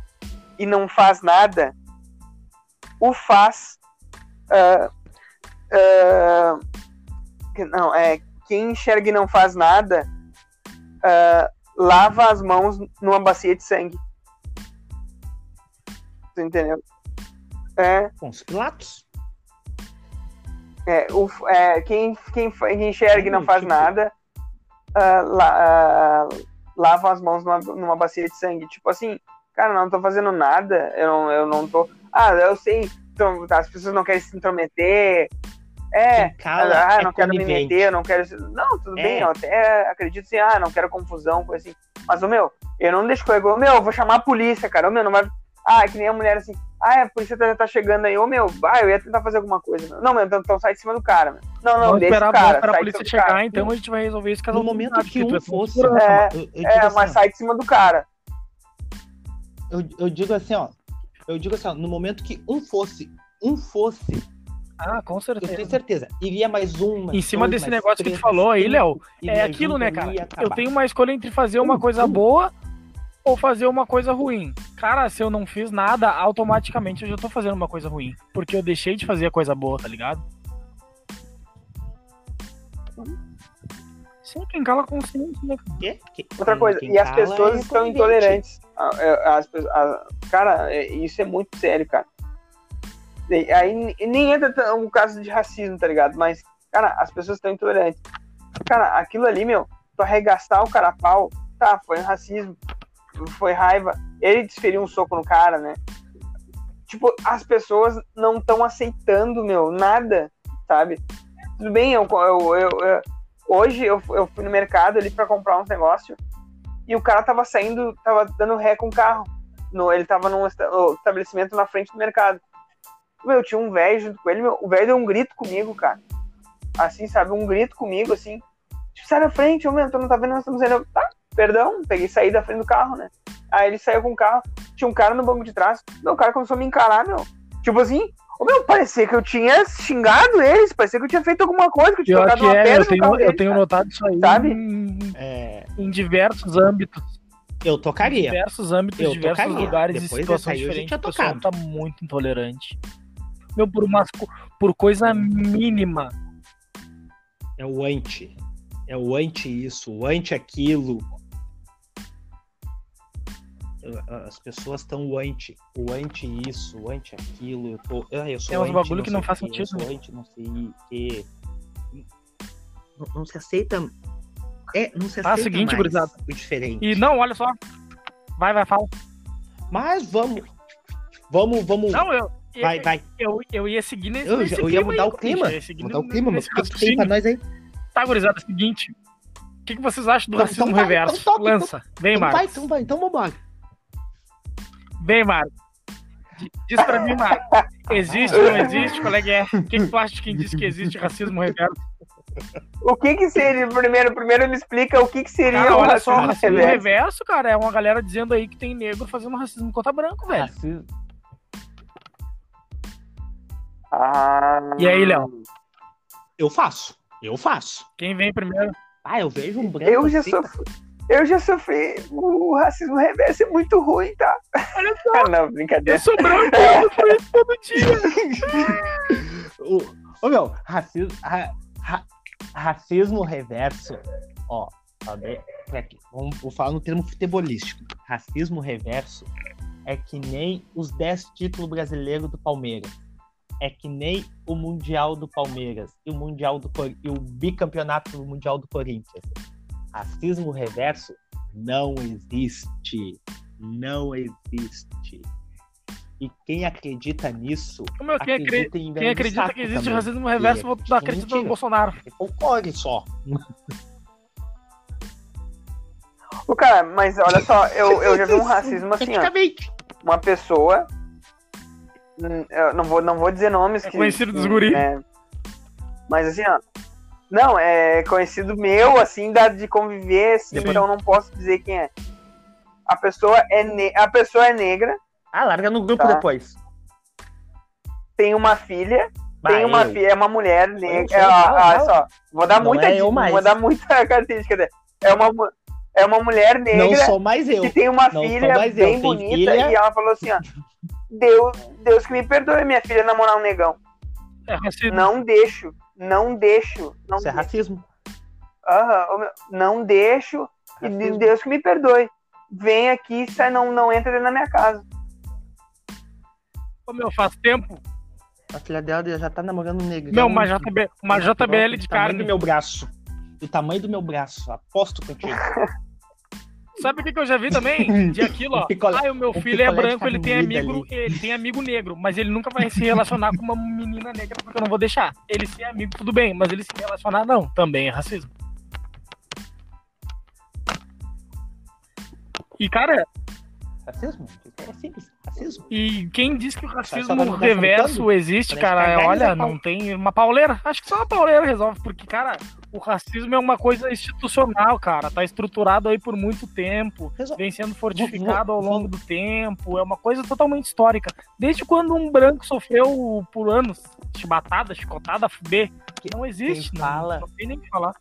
S2: e não faz nada, o faz uh, uh, não é quem enxerga e não faz nada uh, lava as mãos numa bacia de sangue entendeu?
S1: É. Com os.
S2: É, o, é, quem, quem, quem enxerga e não faz tipo... nada uh, la, uh, lava as mãos numa, numa bacia de sangue. Tipo assim, cara, não tô fazendo nada, eu não, eu não tô. Ah, eu sei, então, as pessoas não querem se intrometer. É, cala, ah, é não quero me meter, não quero. Não, tudo é. bem, eu até acredito assim, ah, não quero confusão, coisa assim. Mas, o meu, eu não deixo com o meu, eu vou chamar a polícia, cara. O meu, não vai Ah, que nem a mulher assim, ah, a polícia tá, tá chegando aí, ô meu, ah, eu ia tentar fazer alguma coisa. Não, meu, então, então sai de cima do cara, meu. Não, não,
S3: Vamos
S2: deixa
S3: esperar,
S2: o cara.
S3: vamos a polícia chegar,
S2: cara.
S3: então a gente vai resolver isso cada
S1: No momento que
S3: tu
S1: um
S3: é
S1: fosse.
S3: segurança,
S2: É,
S1: eu, eu
S2: É,
S1: assim,
S2: mas
S1: ó,
S2: sai de cima do cara.
S1: eu, eu digo assim, ó. Eu digo assim, ó, no momento que um fosse, um fosse,
S3: Ah, com
S1: eu
S3: certeza.
S1: tenho certeza, iria mais um. mais
S3: Em cima
S1: dois,
S3: desse negócio que
S1: três,
S3: tu falou aí, Léo, é aquilo, né, cara? Eu tenho uma escolha entre fazer uma coisa boa ou fazer uma coisa ruim. Cara, se eu não fiz nada, automaticamente eu já tô fazendo uma coisa ruim. Porque eu deixei de fazer a coisa boa, tá ligado? Sim, quem cala consciência, né?
S1: Quê?
S2: Outra coisa,
S1: quem
S2: e as pessoas
S1: é
S2: estão intolerantes. Ah, é, As, pe- a- cara, é- isso é muito sério, cara. E Aí nem entra o caso de racismo, tá ligado? Mas, cara, as pessoas estão intolerantes. Cara, aquilo ali, meu, tu arregaçar o cara a pau, tá, foi um racismo, foi raiva. Ele desferiu um soco no cara, né? Tipo, as pessoas não estão aceitando, meu, nada, sabe? Tudo bem, eu, eu, eu- eu- hoje eu, eu fui no mercado ali pra comprar uns negócios e o cara tava saindo, tava dando ré com o carro. No, ele tava num estabelecimento na frente do mercado. Meu, tinha um velho junto com ele, meu, o velho deu um grito comigo, cara. Assim, sabe, um grito comigo, assim. Tipo, sai da frente, ô meu, tu não tá vendo, nós estamos saindo. Eu, Tá, perdão, peguei e saí da frente do carro, né? Aí ele saiu com o carro, tinha um cara no banco de trás, meu, o cara começou a me encarar, meu. Tipo assim, ô meu, parecia que eu tinha xingado eles, parecia que eu tinha feito alguma coisa, que eu tinha
S3: Pior
S2: tocado
S3: que
S2: uma
S3: é,
S2: pedra
S3: eu
S2: no
S3: tenho,
S2: carro
S3: eu
S2: dele,
S3: tenho notado isso aí
S2: Sabe?
S3: Em,
S1: É,
S3: em diversos âmbitos.
S1: eu
S3: Em
S1: tocaria.
S3: diversos âmbitos,
S1: Eu
S3: diversos
S1: tocaria.
S3: lugares e
S1: Depois
S3: situações
S1: eu já
S3: diferentes. O pessoal tá muito intolerante. Meu, por, umas, co- por coisa mínima.
S1: É o anti. É o anti isso, o anti aquilo. Eu- As pessoas estão o anti, o anti isso, o anti aquilo. Eu, tô, ah, eu sou
S3: É uns
S1: anti,
S3: bagulho que não
S1: o
S3: faz
S1: quê,
S3: sentido,
S1: Eu sou
S3: né?
S1: anti, não sei o que. Não, não se aceita. É, não se aceita
S3: Ah, seguinte,
S1: mais
S3: gurizada.
S1: o diferente.
S3: E não, olha só. Vai, vai, fala.
S1: Mas vamos. Vamos, vamos.
S3: Não, eu,
S1: vai, vai.
S3: eu, eu ia seguir nesse,
S1: Eu,
S3: nesse
S1: eu ia mudar
S3: aí,
S1: o clima.
S3: eu
S1: Mudar o
S3: nesse-
S1: clima, mas o que que tem pra nós aí?
S3: Tá, gurizada, é o seguinte. O que, que vocês acham do
S1: Então
S3: racismo
S1: vai,
S3: reverso?
S1: então toca,
S3: Lança. Vem,
S1: Então vai,
S3: Marcos.
S1: então vai, então vambora.
S3: Vem, Marcos. Di- Diz pra mim, Marcos. Existe ou não existe? Qual é que é? O que, que tu acha de quem diz que existe racismo reverso?
S2: O que que seria, primeiro, primeiro me explica o que que seria
S3: Cara,
S2: o
S3: olha só,
S2: racismo
S3: racismo
S2: reverso.
S3: reverso, cara, é uma galera dizendo aí que tem negro fazendo racismo contra branco, velho.
S1: Racismo.
S2: Ah,
S3: E aí, Léo?
S1: Eu faço. Eu faço.
S3: Quem vem primeiro?
S1: Ah, eu vejo um branco.
S2: eu já
S1: assim,
S2: sofri. Eu já sofri. O racismo reverso é muito ruim, tá?
S3: Olha só.
S2: Não, brincadeira.
S3: Eu sou branco, eu sofro isso todo dia.
S1: Ô, ô, meu, racismo, ra- ra- racismo reverso, ó, sabe, pra quê? vamos, vou falar no termo futebolístico. Racismo reverso é que nem os 10 títulos brasileiros do Palmeiras. É que nem o Mundial do Palmeiras e o Mundial do e o bicampeonato do Mundial do Corinthians. Racismo reverso não existe. Não existe. E quem acredita nisso
S3: Meu, quem acredita,
S1: acredita em
S3: quem acredita que existe
S1: também.
S3: racismo reverso,
S1: é
S3: dar acredita no. Bolsonaro.
S1: Folclore só.
S2: Ô, cara, mas olha só, eu, eu já vi um racismo assim, ó. Uma pessoa. hum, Eu não vou, não vou dizer nomes.
S3: É
S2: que,
S3: conhecido dos
S2: que,
S3: guri.
S2: né, Mas assim, ó. Não, é conhecido meu, assim, da, de conviver, assim,
S3: Sim.
S2: então eu não posso dizer quem é. A pessoa é, ne a pessoa é negra,
S1: Ah, larga no grupo
S2: Tá.
S1: depois.
S2: tem uma filha, tem
S1: Vai,
S2: uma
S1: eu.
S2: filha, é uma mulher negra. É, ó, só, vou dar
S1: Não
S2: muita
S1: é eu
S2: vou dar muita característica dela. É uma, é uma mulher
S1: Não
S2: negra
S1: sou mais eu.
S2: que tem uma
S1: Não sou
S2: filha
S1: mais eu,
S2: bem
S1: tem
S2: bonita
S1: filha.
S2: e ela falou assim, ó. Deus, Deus que me perdoe minha filha namorar um negão.
S3: É racismo.
S2: Não deixo, não deixo, não
S1: Isso é
S2: deixo.
S1: racismo.
S2: Aham, ô, meu, não deixo e de-
S1: Racismo.
S2: Deus que me perdoe. Vem aqui, sai, não, não entra dentro da minha casa.
S3: Ô, meu, faz tempo.
S1: A filha dela já tá namorando um negão.
S3: Meu, uma, JB, uma JBL de
S1: tamanho
S3: carne.
S1: do meu braço. Do tamanho do meu braço. Aposto contigo.
S3: Sabe o que, que eu já vi também? De aquilo, ó.
S1: Picolé-
S3: Ah, o meu filho é
S1: picolé de
S3: branco, ele tem amigo,
S1: moída
S3: ele tem amigo negro, mas ele nunca vai se relacionar com uma menina negra porque eu não vou deixar. Ele ser amigo, tudo bem, mas ele se relacionar, não. Também é racismo. E, cara,
S1: Racismo? É simples. Racismo.
S3: E quem diz que o racismo
S1: pra não dar
S3: reverso existe,
S1: Pra
S3: cara, olha,
S1: pau.
S3: não tem uma pauleira. Acho que só uma pauleira resolve, porque, cara, o racismo é uma coisa institucional, cara. Tá estruturado aí por muito tempo,
S1: Resol-
S3: vem sendo fortificado ao longo do tempo. É uma coisa totalmente histórica. Desde quando um branco sofreu por anos chibatada, chicotada, B. Não existe,
S1: quem
S3: não,
S1: fala-
S3: não tem nem o que falar.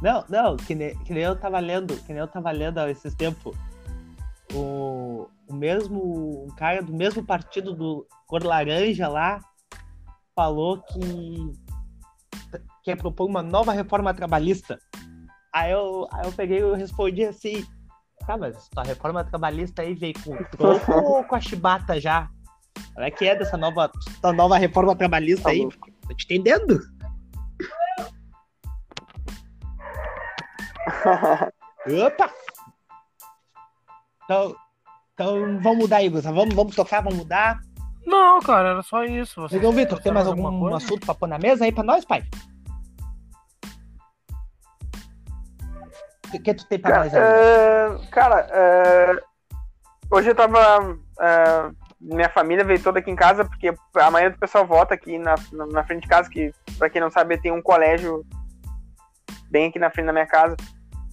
S1: Não, não, que nem, que nem eu tava lendo, que nem eu tava lendo há esses tempos. O, o mesmo, um cara do mesmo partido do cor laranja lá falou que quer propor uma nova reforma trabalhista. Aí eu, aí eu peguei e respondi assim, tá, mas tua reforma trabalhista aí veio com o troco ou com a chibata já? Qual é que é dessa nova, tua nova reforma trabalhista
S2: Tá
S1: aí? Tô te entendendo? Opa! Então, então vamos mudar aí. Vamos, vamos tocar, vamos mudar.
S3: Não, cara, era só isso. Você
S1: Então, Vitor, tem mais algum
S3: coisa?
S1: assunto pra pôr na mesa aí pra nós, pai? O que, que tu tem pra
S2: Cara,
S1: nós aí?
S2: é, cara, é, hoje eu tava. é, minha família veio toda aqui em casa, porque a maioria do pessoal vota aqui na, na, na frente de casa, que pra quem não sabe, tem um colégio bem aqui na frente da minha casa.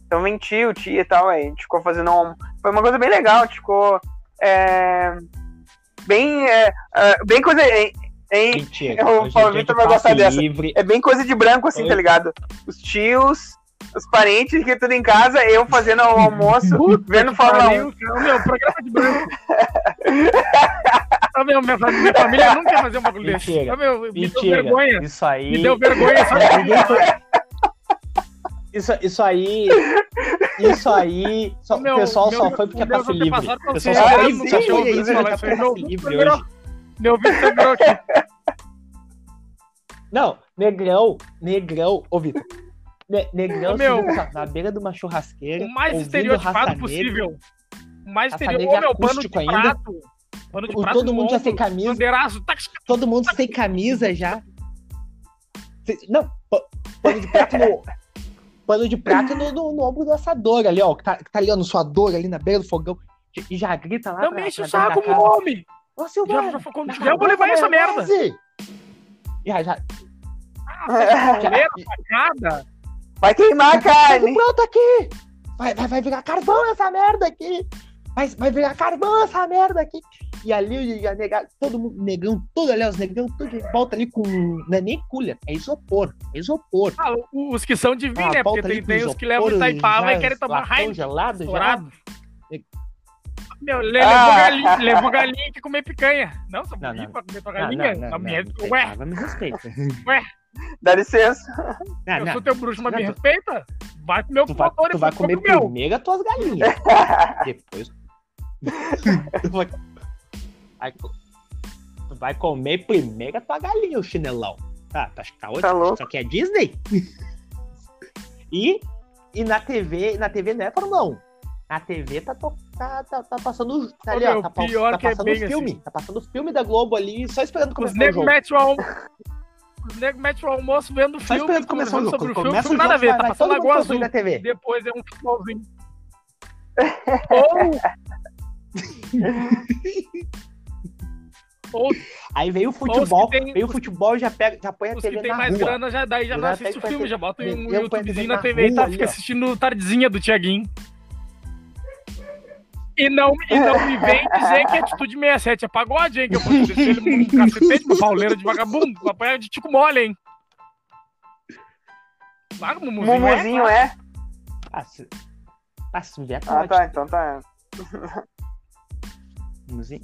S2: Então vem tio, tia e tal, aí a gente ficou fazendo um. Foi uma coisa bem legal, ficou. é, bem. é, é, bem coisa.
S1: Mentira.
S2: o Paulo Vitor
S1: de
S2: vai gostar dessa.
S1: livre.
S2: é bem coisa de branco, assim,
S1: Oi.
S2: tá ligado? Os tios, os parentes, que tudo em casa, eu fazendo o almoço, vendo Fórmula 1.
S3: Pariu, cara. Meu, programa de branco. Ah, meu, minha, minha família nunca ia fazer um bagulho desse.
S1: Mentira.
S3: Ah, meu, me deu vergonha.
S1: Isso aí.
S3: Me deu vergonha só
S1: Isso, isso aí. Isso aí. Só,
S3: Meu-
S1: o pessoal
S3: meu-
S1: só foi porque passe livre. O pessoal só
S3: sei,
S1: foi, porque
S3: meu-
S1: livre hoje.
S3: Meu vídeo sangrou aqui.
S1: Não, negrão, negrão, ô Vitor. Ne- negrão,
S3: Meu.
S1: na beira de uma churrasqueira.
S3: O mais estereotipado possível. O mais estereotipado. Ô, meu, pano de
S1: ainda.
S3: prato. Pano de
S1: O-
S3: prato
S1: todo mundo já sem camisa.
S3: Tac,
S1: Todo mundo sem camisa já. Não, pa- pano de prato no. Pano de prato no, no, no ombro do assador ali, ó. Que tá, que tá ali, ó, no suador, ali na beira do fogão. E já grita lá.
S3: Não
S1: pra-
S3: me enche
S1: pra
S3: o saco, meu homem.
S1: Ô,
S3: Já,
S1: Silvano,
S3: já, quando tiver, eu vou levar essa merda.
S1: maionese. Já, já.
S3: Colher, facada.
S2: Vai queimar a carne.
S1: Tudo pronto aqui! Vai, vai, vai virar carvão essa merda aqui! Vai, vai virar carvão essa merda aqui! E ali, a nega, todo mundo, negão, todo ali, os negão, tudo em volta ali com. Não é nem culha, é isopor. É isopor.
S3: Ah, os que são de vinho,
S1: Ah,
S3: né? Porque tem, tem os que levam Itaipava e querem tomar raiva.
S1: gelado.
S3: Estourado. Meu, le-
S2: Ah.
S3: levou galinha, levou galinha e quer comer picanha. Não, só
S1: Não,
S3: não,
S1: não.
S3: pra comer tua galinha.
S1: não, não, não,
S3: minha-
S1: não,
S3: Ué,
S1: Itaipava me respeita.
S2: Dá licença.
S1: Não,
S3: eu
S1: não.
S3: sou teu bruxo, mas
S1: Não,
S3: me respeita. Vai comer o
S1: vai,
S3: motor
S1: tu vai comer
S3: meu.
S1: primeiro as tuas galinhas. Depois. tu, vai... Vai tu vai comer primeiro a tua galinha, o chinelão. Tá, tá, tá, hoje,
S2: Tá louco.
S1: Isso aqui é Disney. e, e na TV, na TV não é Fórmula 1. Na TV tá, tá, tá, tá passando. Tá
S3: Ô,
S1: ali, ó. Tá,
S3: pior
S1: tá
S3: que é
S1: passando
S3: bem
S1: os filme.
S3: assim.
S1: Tá passando os filme da Globo ali, só esperando
S3: Os
S1: começar o
S3: negros
S1: jogo.
S3: metem o almoço. Os negros metem o almoço vendo
S1: Só
S3: filme,
S1: esperando começar o jogo.
S3: sobre o filme,
S1: começa o jogo,
S3: nada a ver,
S1: vai,
S3: tá passando Lagoa Azul.
S1: na TV.
S3: Depois é um futebolzinho. Ou, ou
S1: Aí veio o futebol,
S3: tem-
S1: veio o futebol já pega, já põe a
S3: os
S1: TV
S3: que tem
S1: na
S3: mais
S1: rua.
S3: grana, já, daí já não
S1: já
S3: assiste o filme,
S1: ter-
S3: já bota um
S1: a TV
S3: YouTubezinho
S1: na
S3: na TV e tá,
S1: ali,
S3: fica
S1: ó.
S3: assistindo Tardezinha do Tiaguinho. E não, e não me vem dizer que Atitude 67 é pagode, hein? Que eu vou deixar ele um cacetete, uma pauleira de vagabundo, uma apanhar de tico mole, hein? Claro, o Mumuzinho,
S2: Mumuzinho
S3: é.
S2: é.
S1: Ah, se, ah, se vier,
S2: Ah, tá, então tá.
S1: Mumuzinho.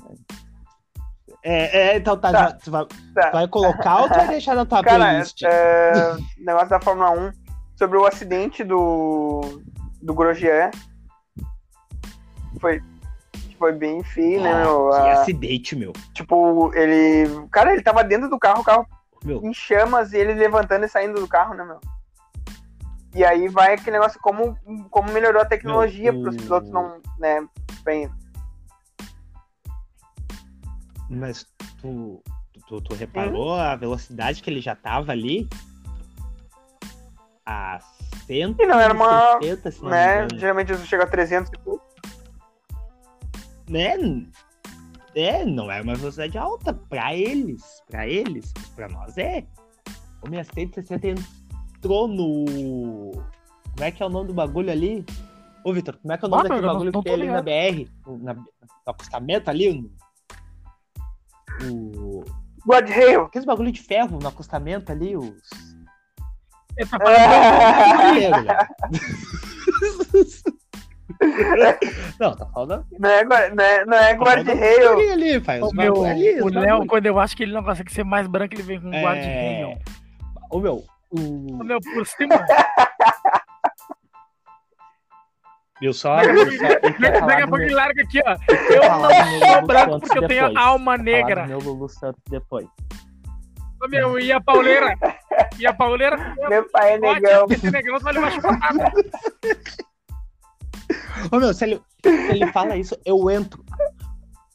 S1: É, é, então tá,
S2: Tá.
S1: já- tu vai,
S2: Tá.
S1: vai colocar ou tu vai deixar na tua
S2: Cara,
S1: playlist?
S2: é, negócio da Fórmula 1 sobre o acidente do, do Grosjean. Foi, foi bem feio, né, meu?
S1: que
S2: A-
S1: acidente, meu.
S2: tipo, ele. Cara, ele tava dentro do carro, o carro
S1: Meu,
S2: em chamas e ele levantando e saindo do carro, né, meu? E aí vai aquele negócio como, como melhorou a tecnologia para os pilotos não, né, bem.
S1: Mas tu, tu, tu reparou a velocidade que ele já tava ali? a 100
S2: E não era uma-
S1: se não me
S2: né? Geralmente isso chega a 300 e pouco.
S1: né? É, não é uma velocidade alta pra eles. Pra eles. Pra nós é. O minha 160 entrou no. Como é que é o nome do bagulho ali? Ô, Vitor, como é que é o nome
S3: Ah,
S1: daquele bagulho que tem ali na BR? Na, no acostamento ali? O,
S2: God Rail.
S1: aqueles bagulho de ferro no acostamento ali, os.
S3: Tá
S1: Caralho, velho. Não, tá falando.
S2: Não é, não é, não é
S1: faz
S3: O, meu, o Léo, quando eu acho que ele não consegue ser mais branco, ele vem com um
S1: É.
S3: rayon.
S1: Ô meu, o.
S3: O meu, por cima.
S1: Viu só?
S3: Daqui a pouco-
S1: só? Ele
S3: ele larga aqui, ó. Eu não sou branco porque eu tenho alma negra.
S1: meu Lulu Santos depois.
S3: Ô, meu, e a pauleira? E a pauleira?
S2: Meu pai é negão.
S3: Esse negão vai levar chupada.
S1: Ô meu, se ele, se ele fala isso, eu entro.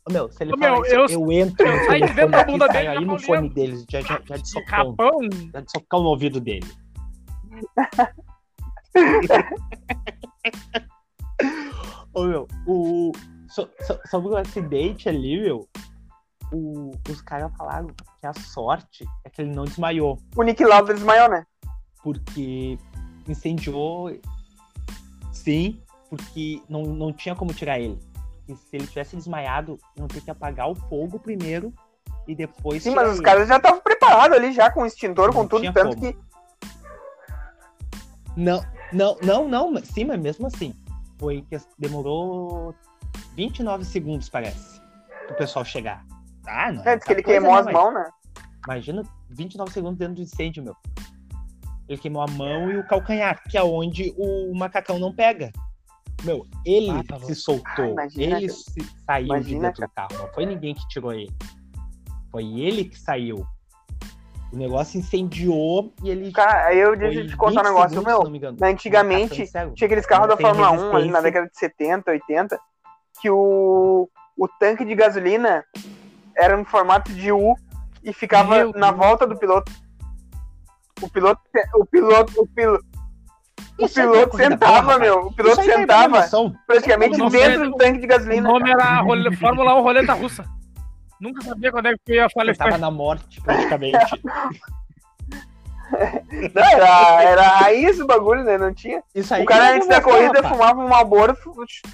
S1: Ô meu, se ele
S3: Ô,
S1: fala
S3: meu,
S1: isso,
S3: eu-
S1: eu, entro.
S3: eu saio de dentro da bunda dele
S1: aí no fone deles, já, já, já de socão.
S3: capão.
S1: Já de socão no ouvido dele. Ô meu, o. so- so- sobre o acidente ali, meu. o- os caras falaram que a sorte é que ele não desmaiou.
S2: O Nick Lauda desmaiou, né?
S1: porque incendiou. Sim, porque não, não tinha como tirar ele. E se ele tivesse desmaiado, iam ter que apagar o fogo primeiro e depois.
S2: Sim, mas os
S1: ele.
S2: caras já estavam preparados ali já com o extintor,
S1: Não
S2: com tudo, tanto
S1: como.
S2: que.
S1: Não, não, não, não. Sim, mas mesmo assim. Foi que demorou 29 segundos, parece, pro pessoal chegar. Ah, não.
S2: É, diz que ele queimou
S1: né,
S2: as mãos, né?
S1: Imagina 29 segundos dentro do incêndio, meu. Ele queimou a mão e o calcanhar, que é onde o macacão não pega. Meu, ele
S3: Ah, tá
S1: se soltou.
S2: Ah,
S1: ele se saiu de
S2: Imagina,
S1: dentro do carro. Não foi ninguém que tirou ele. Foi ele que saiu. O negócio incendiou e ele.
S2: Cara, aí eu deixa te contar um
S1: 20
S2: negócio,
S1: segundos,
S2: meu.
S1: me
S2: antigamente,
S1: cego.
S2: Tinha aqueles carros da Fórmula 1 ali na década de 70, 80, que o, o tanque de gasolina era no formato de U e ficava
S3: Meu
S2: na
S3: Deus.
S2: volta do piloto. O piloto, o piloto, o piloto, o
S1: é
S2: piloto sentava,
S1: rapaz.
S2: meu. O piloto
S1: é
S2: sentava praticamente
S3: Não,
S2: dentro do tanque de
S3: O
S2: gasolina.
S3: nome era Fórmula 1 Roleta Russa. Nunca sabia quando é que eu ia falecer.
S1: tava na morte, praticamente.
S2: Não, era, era raiz o bagulho, né? Não tinha.
S1: Isso aí
S2: O cara
S1: é
S2: antes da corrida
S1: rapaz.
S2: fumava um Marlboro,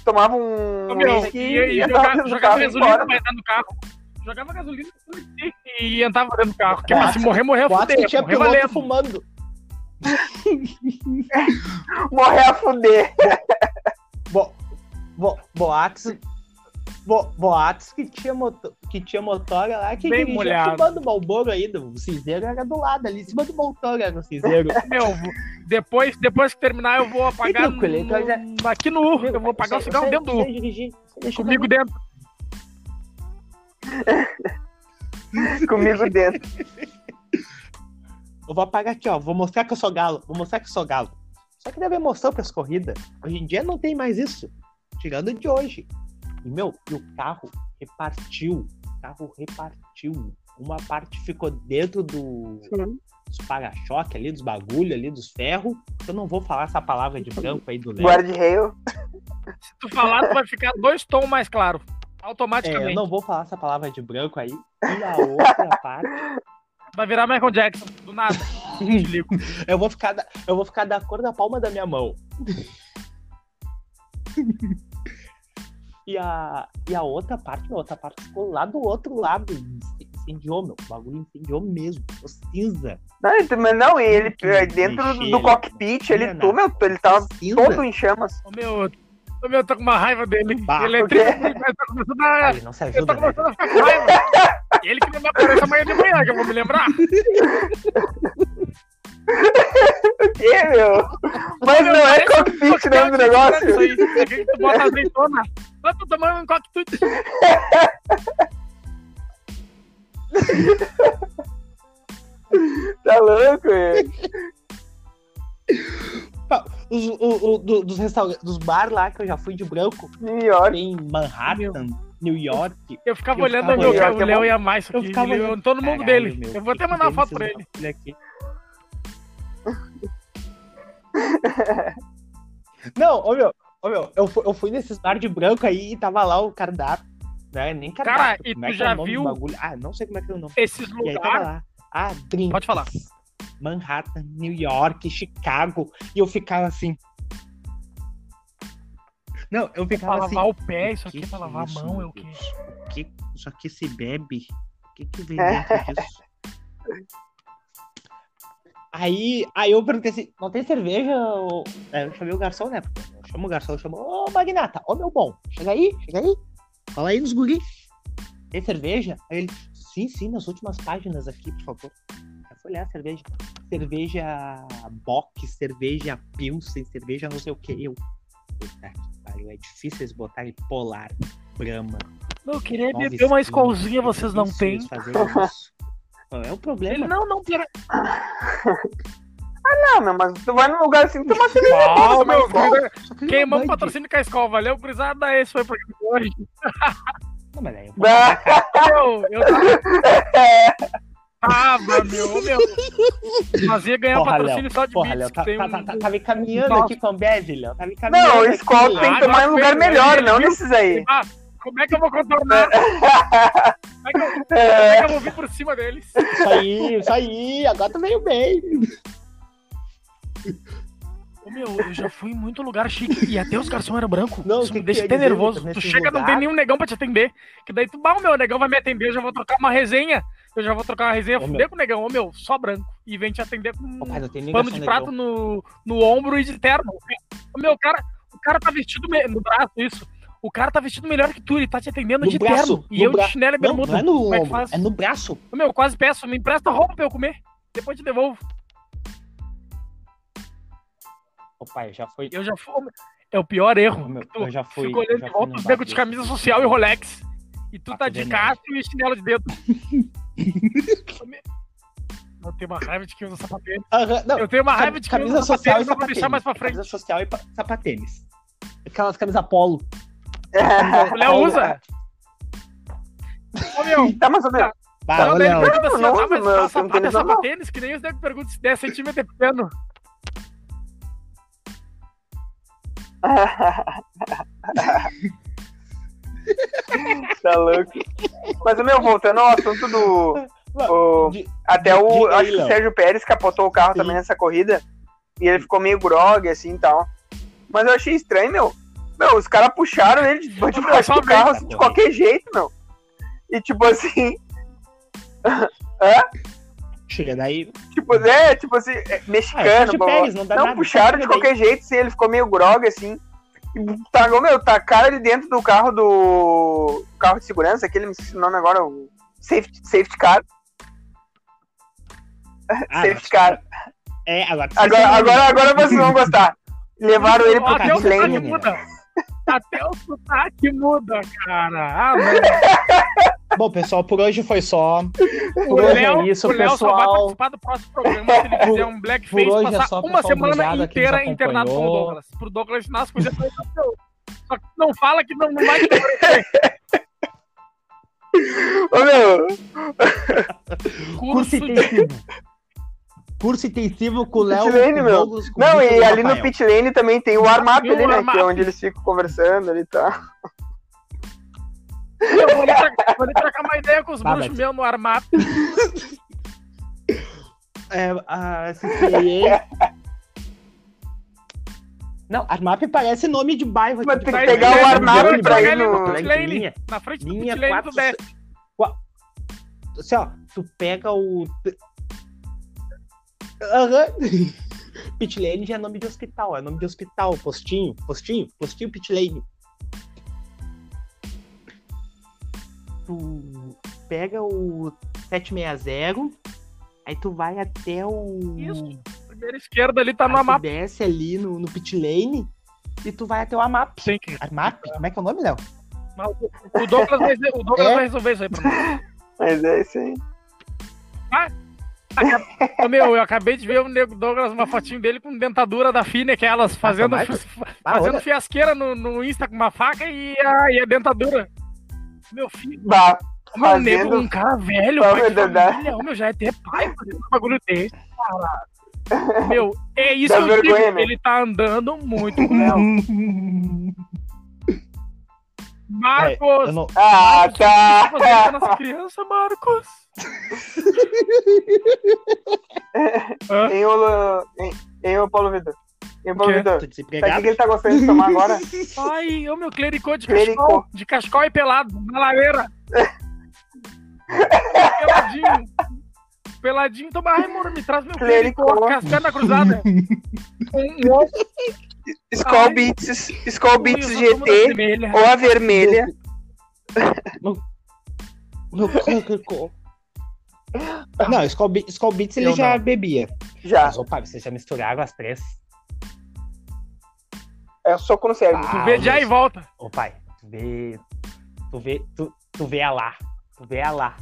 S2: tomava um
S3: meu, e, e
S2: do
S3: jogava
S2: e
S3: gasolina pra entrar no carro. Jogava gasolina e entrava dentro do carro. Porque
S1: Boatos-
S3: se morrer, morrer,
S1: que
S3: fuder.
S1: tinha
S3: Morrer
S1: piloto
S3: valendo.
S1: fumando.
S2: Morrer a fuder.
S1: Bo, bo, boatos, bo, boatos que tinha, motor, que tinha motor lá que
S3: Bem
S1: dirigia
S3: molhado.
S1: fumando Malboro ainda. O cinzeiro era do lado ali, em cima do motor era o cinzeiro.
S3: Meu, depois, depois que terminar, eu vou apagar
S1: então já-
S3: no- aqui no U. Eu vou apagar o cigarro dentro do U. Comigo dentro.
S2: Comigo dentro.
S1: Eu vou apagar aqui, ó. Vou mostrar que eu sou galo. Vou mostrar que eu sou galo. Só que deve emoção pras corridas. Hoje em dia não tem mais isso. Tirando de hoje. E, meu, e o carro repartiu. O carro repartiu. Uma parte ficou dentro do, dos para-choque ali, dos bagulho ali, dos ferros. Eu não vou falar essa palavra de branco aí do Léo.
S2: Guarda-rail.
S3: Se tu falar, tu vai ficar dois tons mais claro.
S1: É,
S3: Automaticamente.
S1: eu não vou falar essa palavra de branco aí. E a outra parte,
S3: Vai virar Michael Jackson, do nada.
S1: Eu vou ficar da, eu vou ficar da cor da palma da minha mão. E a, e a outra parte, a outra parte ficou lá do outro lado. Incendiou, meu. O bagulho incendiou mesmo. Ficou cinza.
S2: Não, mas não, e ele
S1: Que
S2: dentro do,
S1: clichê,
S2: do
S1: né?
S2: cockpit, ele,
S1: Não,
S2: tu, meu, ele tava
S1: Cinza.
S2: todo em chamas.
S3: Ô meu, ô meu, eu tô com uma raiva dele.
S1: Bah,
S3: ele é
S2: por quê?
S3: triste, ele tá começando a.
S1: Ele não se
S3: Eu
S1: ajuda,
S3: tô
S1: né?
S3: começando a ficar com raiva. Ele que me aparece amanhã de manhã, que eu vou me lembrar.
S2: O quê, meu? Mas não é cockpit o do
S3: de
S2: negócio?
S3: Isso aí, é que tu bota azeitona. Eu tô tomando um coquetel.
S2: Tá louco, velho.
S1: Os, o, o- do- dos restaurantes, dos bar lá que eu já fui de branco,
S2: New York.
S1: tem Manhattan, New York.
S3: Eu ficava
S1: Eu
S3: olhando
S1: ficava
S3: onde o
S2: olhando.
S3: o Léo ia mais isso
S1: Eu ficava
S3: Ele-
S1: olhando.
S3: Todo mundo
S1: Caralho,
S3: dele.
S1: meu,
S3: eu vou até mandar uma foto pra ele.
S1: fazer aqui? Não, ô meu, ô meu, eu, fui, eu fui nesses bar de branco aí e tava lá o cardápio. Né? Nem cardápio.
S3: Cara, e
S1: como é
S3: tu
S1: que é o
S3: já
S1: do
S3: viu-
S1: bagulho? Ah, não sei como é que é o nome.
S3: Esses lugares.
S1: Ah, drinks.
S3: Pode falar.
S1: Manhattan, New York, Chicago. E eu ficava assim. Não, eu
S3: Pra
S1: ficava assim.
S3: lavar o pé, isso
S1: "O
S3: aqui é pra lavar a
S1: isso,
S3: mão, é
S1: meu
S3: o quê?
S1: O que isso aqui se bebe? O que que vem
S2: É.
S1: dentro disso? Aí, aí eu perguntei assim, não tem cerveja? ô?" Aí eu chamei o garçom, né? Porque Eu chamo o garçom, eu chamo, ô Magnata, ô meu bom, chega aí, chega aí. Fala aí nos guri. Tem cerveja? Aí ele, sim, sim, nas últimas páginas aqui, por favor. Eu fui olhar a cerveja. Cerveja Bock, cerveja Pilsen, cerveja não sei o que. Eu, puta que pariu, é difícil eles botarem Polar, Brahma.
S3: Não, eu queria beber uma escolzinha,
S1: é
S3: vocês não têm.
S1: fazerem isso. É o problema?
S3: Ele não, não tem.
S2: Não, meu, mas tu vai num lugar assim, tu uma cerveja.
S3: Ah, meu, queimamos o patrocínio com a escola. Valeu, gurizada. Esse foi o programa de hoje.
S1: Não, mas aí eu.
S3: Eu, eu tava, meu, meu. Nós ia ganhar
S1: Porra,
S3: patrocínio
S1: Léo,
S3: só de
S1: Porra, Léo, tá,
S3: tem
S1: tá,
S3: um...
S1: tá, tá, tava encaminhando
S3: Nossa.
S1: aqui com a Ambev, Léo. Tava encaminhando
S2: Não,
S1: aqui.
S2: escola tem que
S3: Ah,
S2: tomar em
S3: não,
S2: lugar melhor,
S3: ele-
S2: não
S3: ele-
S2: nesses aí.
S3: Ah, como é que eu vou contornar? Como é que eu, como é
S2: É,
S3: que eu vou vir por cima deles?
S1: Isso aí, isso aí, agora tu veio bem.
S3: Ô, meu, eu já fui em muito lugar chique e até os garçons eram brancos.
S1: Não,
S3: Isso
S1: que
S3: me deixa até nervoso. Tu chega, não tem nenhum negão pra te atender. Que daí tu, bah, o meu negão vai me atender, eu já vou trocar uma resenha. Eu já vou trocar uma resenha, fuder com o negão, ô meu, só branco. E vem te atender com
S1: pai, não
S3: pano
S1: garçom
S3: de prato no, no ombro e de terno. O meu cara, o cara tá vestido me- no braço, isso. O cara tá vestido melhor que tu, ele tá te atendendo
S1: No
S3: de
S1: braço,
S3: terno. E eu
S1: bra-
S3: de chinelo e
S1: Não,
S3: bermuda.
S1: não é no
S3: Como é que
S1: ombro,
S3: faz?
S1: é no braço.
S3: Ô, meu, quase peço, me empresta roupa pra eu comer. Depois te devolvo.
S1: Ô, pai, já foi.
S3: Eu já fui. É o pior erro.
S1: Meu,
S3: Tu
S1: eu já fui.
S3: Fico olhando de volta negros de camisa social e Rolex. E tu
S1: Papo
S3: tá de casco e chinelo de dedo. Eu tenho uma raiva de quem usa sapatênis.
S1: Aham, não,
S3: Eu tenho uma raiva de quem
S1: camisa
S3: usa
S1: social e
S3: sapatênis, vou deixar mais pra frente.
S1: Camisa social e pa- sapatênis. Aquelas camisas polo.
S3: O Léo usa. Ô, meu,
S2: Tá,
S1: Bah,
S3: não,
S1: ô,
S3: daí ele
S1: Léo.
S3: pergunta assim,
S2: não
S3: só
S2: eu tenho
S3: sapato é sapatênis, que nem os negros perguntam se 10 centímetros é pequeno.
S2: tá louco. Mas, meu, voltando ao assunto do. o-
S1: De-
S2: até o.
S1: Diga aí,
S2: acho que o. Sérgio Pérez capotou o carro
S1: Sim.
S2: também nessa corrida. E ele ficou meio grog, assim e tal. Mas eu achei estranho, meu. Meu, os caras puxaram ele de, de
S3: Meu,
S2: baixo
S3: só
S2: do carro assim, de qualquer jeito, meu. E tipo assim.
S1: Chega daí.
S2: Tipo, é, tipo assim, é,
S1: Ah, é
S2: mexicano, blá, blá,
S1: Pérez, não dá
S2: Não,
S1: nada.
S2: puxaram de
S1: Chega daí.
S2: qualquer jeito, assim, ele ficou meio grog, assim. E Tá, meu, tá cara ali dentro do carro do. carro de segurança, aquele, me esqueci o nome agora, o safety, safety car.
S1: Ah,
S2: safety car.
S1: É, agora.
S2: Agora, agora, agora vocês vão gostar. Levaram ele pro
S3: Até o
S2: pit
S3: sotaque
S2: lane.
S3: muda. Até o sotaque muda, cara. Ah.
S1: Bom, pessoal, por hoje foi só.
S3: O
S1: Por hoje
S3: Léo,
S1: é isso,
S3: o Léo só vai
S1: pessoal.
S3: participar do próximo programa se ele fizer um blackface
S1: por hoje é
S3: passar
S1: só,
S3: uma
S1: pessoal.
S3: semana inteira internado com o. Douglas. Pro Douglas ensinar as coisas. Só que não fala que não, não vai te.
S2: Ô, meu,
S1: Curso intensivo. Curso intensivo com o Léo.
S2: Pit lane,
S1: com o
S2: meu.
S1: Douglas, o
S2: não, e
S1: o
S2: ali no
S1: Rafael.
S2: pit lane também tem o armap
S3: E o
S2: ali, né? Que é onde eles ficam conversando ali, tá?
S3: Eu vou ali, trocar, vou ali trocar uma ideia com os
S1: Tá,
S3: bruxos meus no armário.
S1: É, a CCA. Não, Armap parece nome de bairro.
S2: Mas tem
S1: de
S2: que pegar o armário
S1: Linha,
S2: pra ir no-
S3: na frente do
S1: Linha
S3: pit lane
S1: quatro,
S3: tu.
S1: Assim, ó, tu pega o. Aham. Pit lane já é nome de hospital, é nome de hospital, postinho, postinho, postinho pit Tu pega o 760, aí tu vai até o.
S3: Isso. Primeira esquerda ali tá no
S1: aí
S3: armário.
S1: desce ali no, no pit lane e tu vai até o AMAP.
S3: Sim.
S1: AMAP? Como é que é o nome, Léo?
S3: O Douglas, vai, o Douglas
S1: É?
S3: vai resolver isso aí pra nós.
S2: Mas é isso aí.
S3: Ô, meu, eu acabei de ver o Nego Douglas, uma fotinho dele com dentadura da Fine, aquelas, fazendo,
S1: Michael? Ah,
S3: fazendo
S1: olha,
S3: fiasqueira no, no Insta com uma faca e a, e a dentadura. Meu filho,
S2: Bah,
S3: o meu nego,
S2: Fazendo-
S3: um cara velho, pai família, o meu já é ter pai fazendo um bagulho desse. Meu, é isso
S2: Dá
S3: que eu digo.
S2: vergonha, né?
S3: Ele tá andando muito com o Léo. Marcos!
S1: Eu não-
S2: Ah,
S3: que você tá fazendo com a
S2: tá.
S3: nossa criança, Marcos?
S2: Em o, em, em o Paulo Vitor. Em o
S3: O.
S1: Tô
S2: Sabe o que ele tá gostando de tomar agora?
S3: Ai, ô meu clericô de
S2: Clericô.
S3: cascol. De cascol e pelado, na lareira. Peladinho. Peladinho, toma ai, me traz meu clericô.
S2: Clericô.
S3: Um ovo,
S2: Skull. Beats, Skull Beats GT ou a vermelha.
S1: Meu cocô. Não, Skull, Be- Skull Beats ele
S3: Eu
S1: já
S3: não.
S1: bebia.
S2: Já.
S1: Mas, opa, vocês já misturaram as três.
S2: É no cérebro.
S1: Ah,
S3: Tu vê já e volta.
S1: Ô pai, tu vê. Tu vê. Tu, tu vê a lá. Tu vê a lá.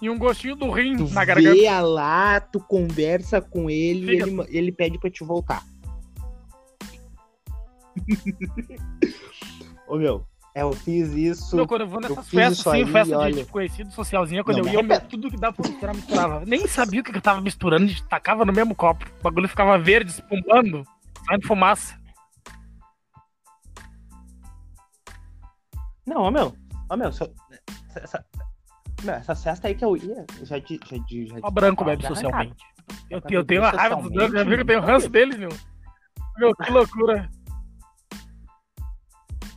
S3: E um gostinho do rim
S1: Tu
S3: na garganta.
S1: vê a lá, tu conversa com ele e
S3: Fica.
S1: ele, ele pede pra te voltar. Ô meu, é, eu fiz isso.
S3: Meu, quando eu vou nessas festas, assim,
S1: aí,
S3: festa
S1: olha.
S3: de conhecido, socialzinha, quando
S1: Não,
S3: eu ia,
S1: mas-
S3: eu, tudo que dava pra misturar, misturava. Nem sabia o que que eu tava misturando, a gente tacava no mesmo copo. O bagulho ficava verde, espumando, saindo fumaça.
S1: Não, ô meu. Ô meu, só- essa, essa, meu, essa festa aí que eu ia, eu já de. Já, de- já
S3: Só branco
S1: já
S3: bebe socialmente. Eu, eu
S1: beber
S3: tenho uma raiva dos brancos, já viu que eu tenho ranço deles, meu. Meu, que loucura.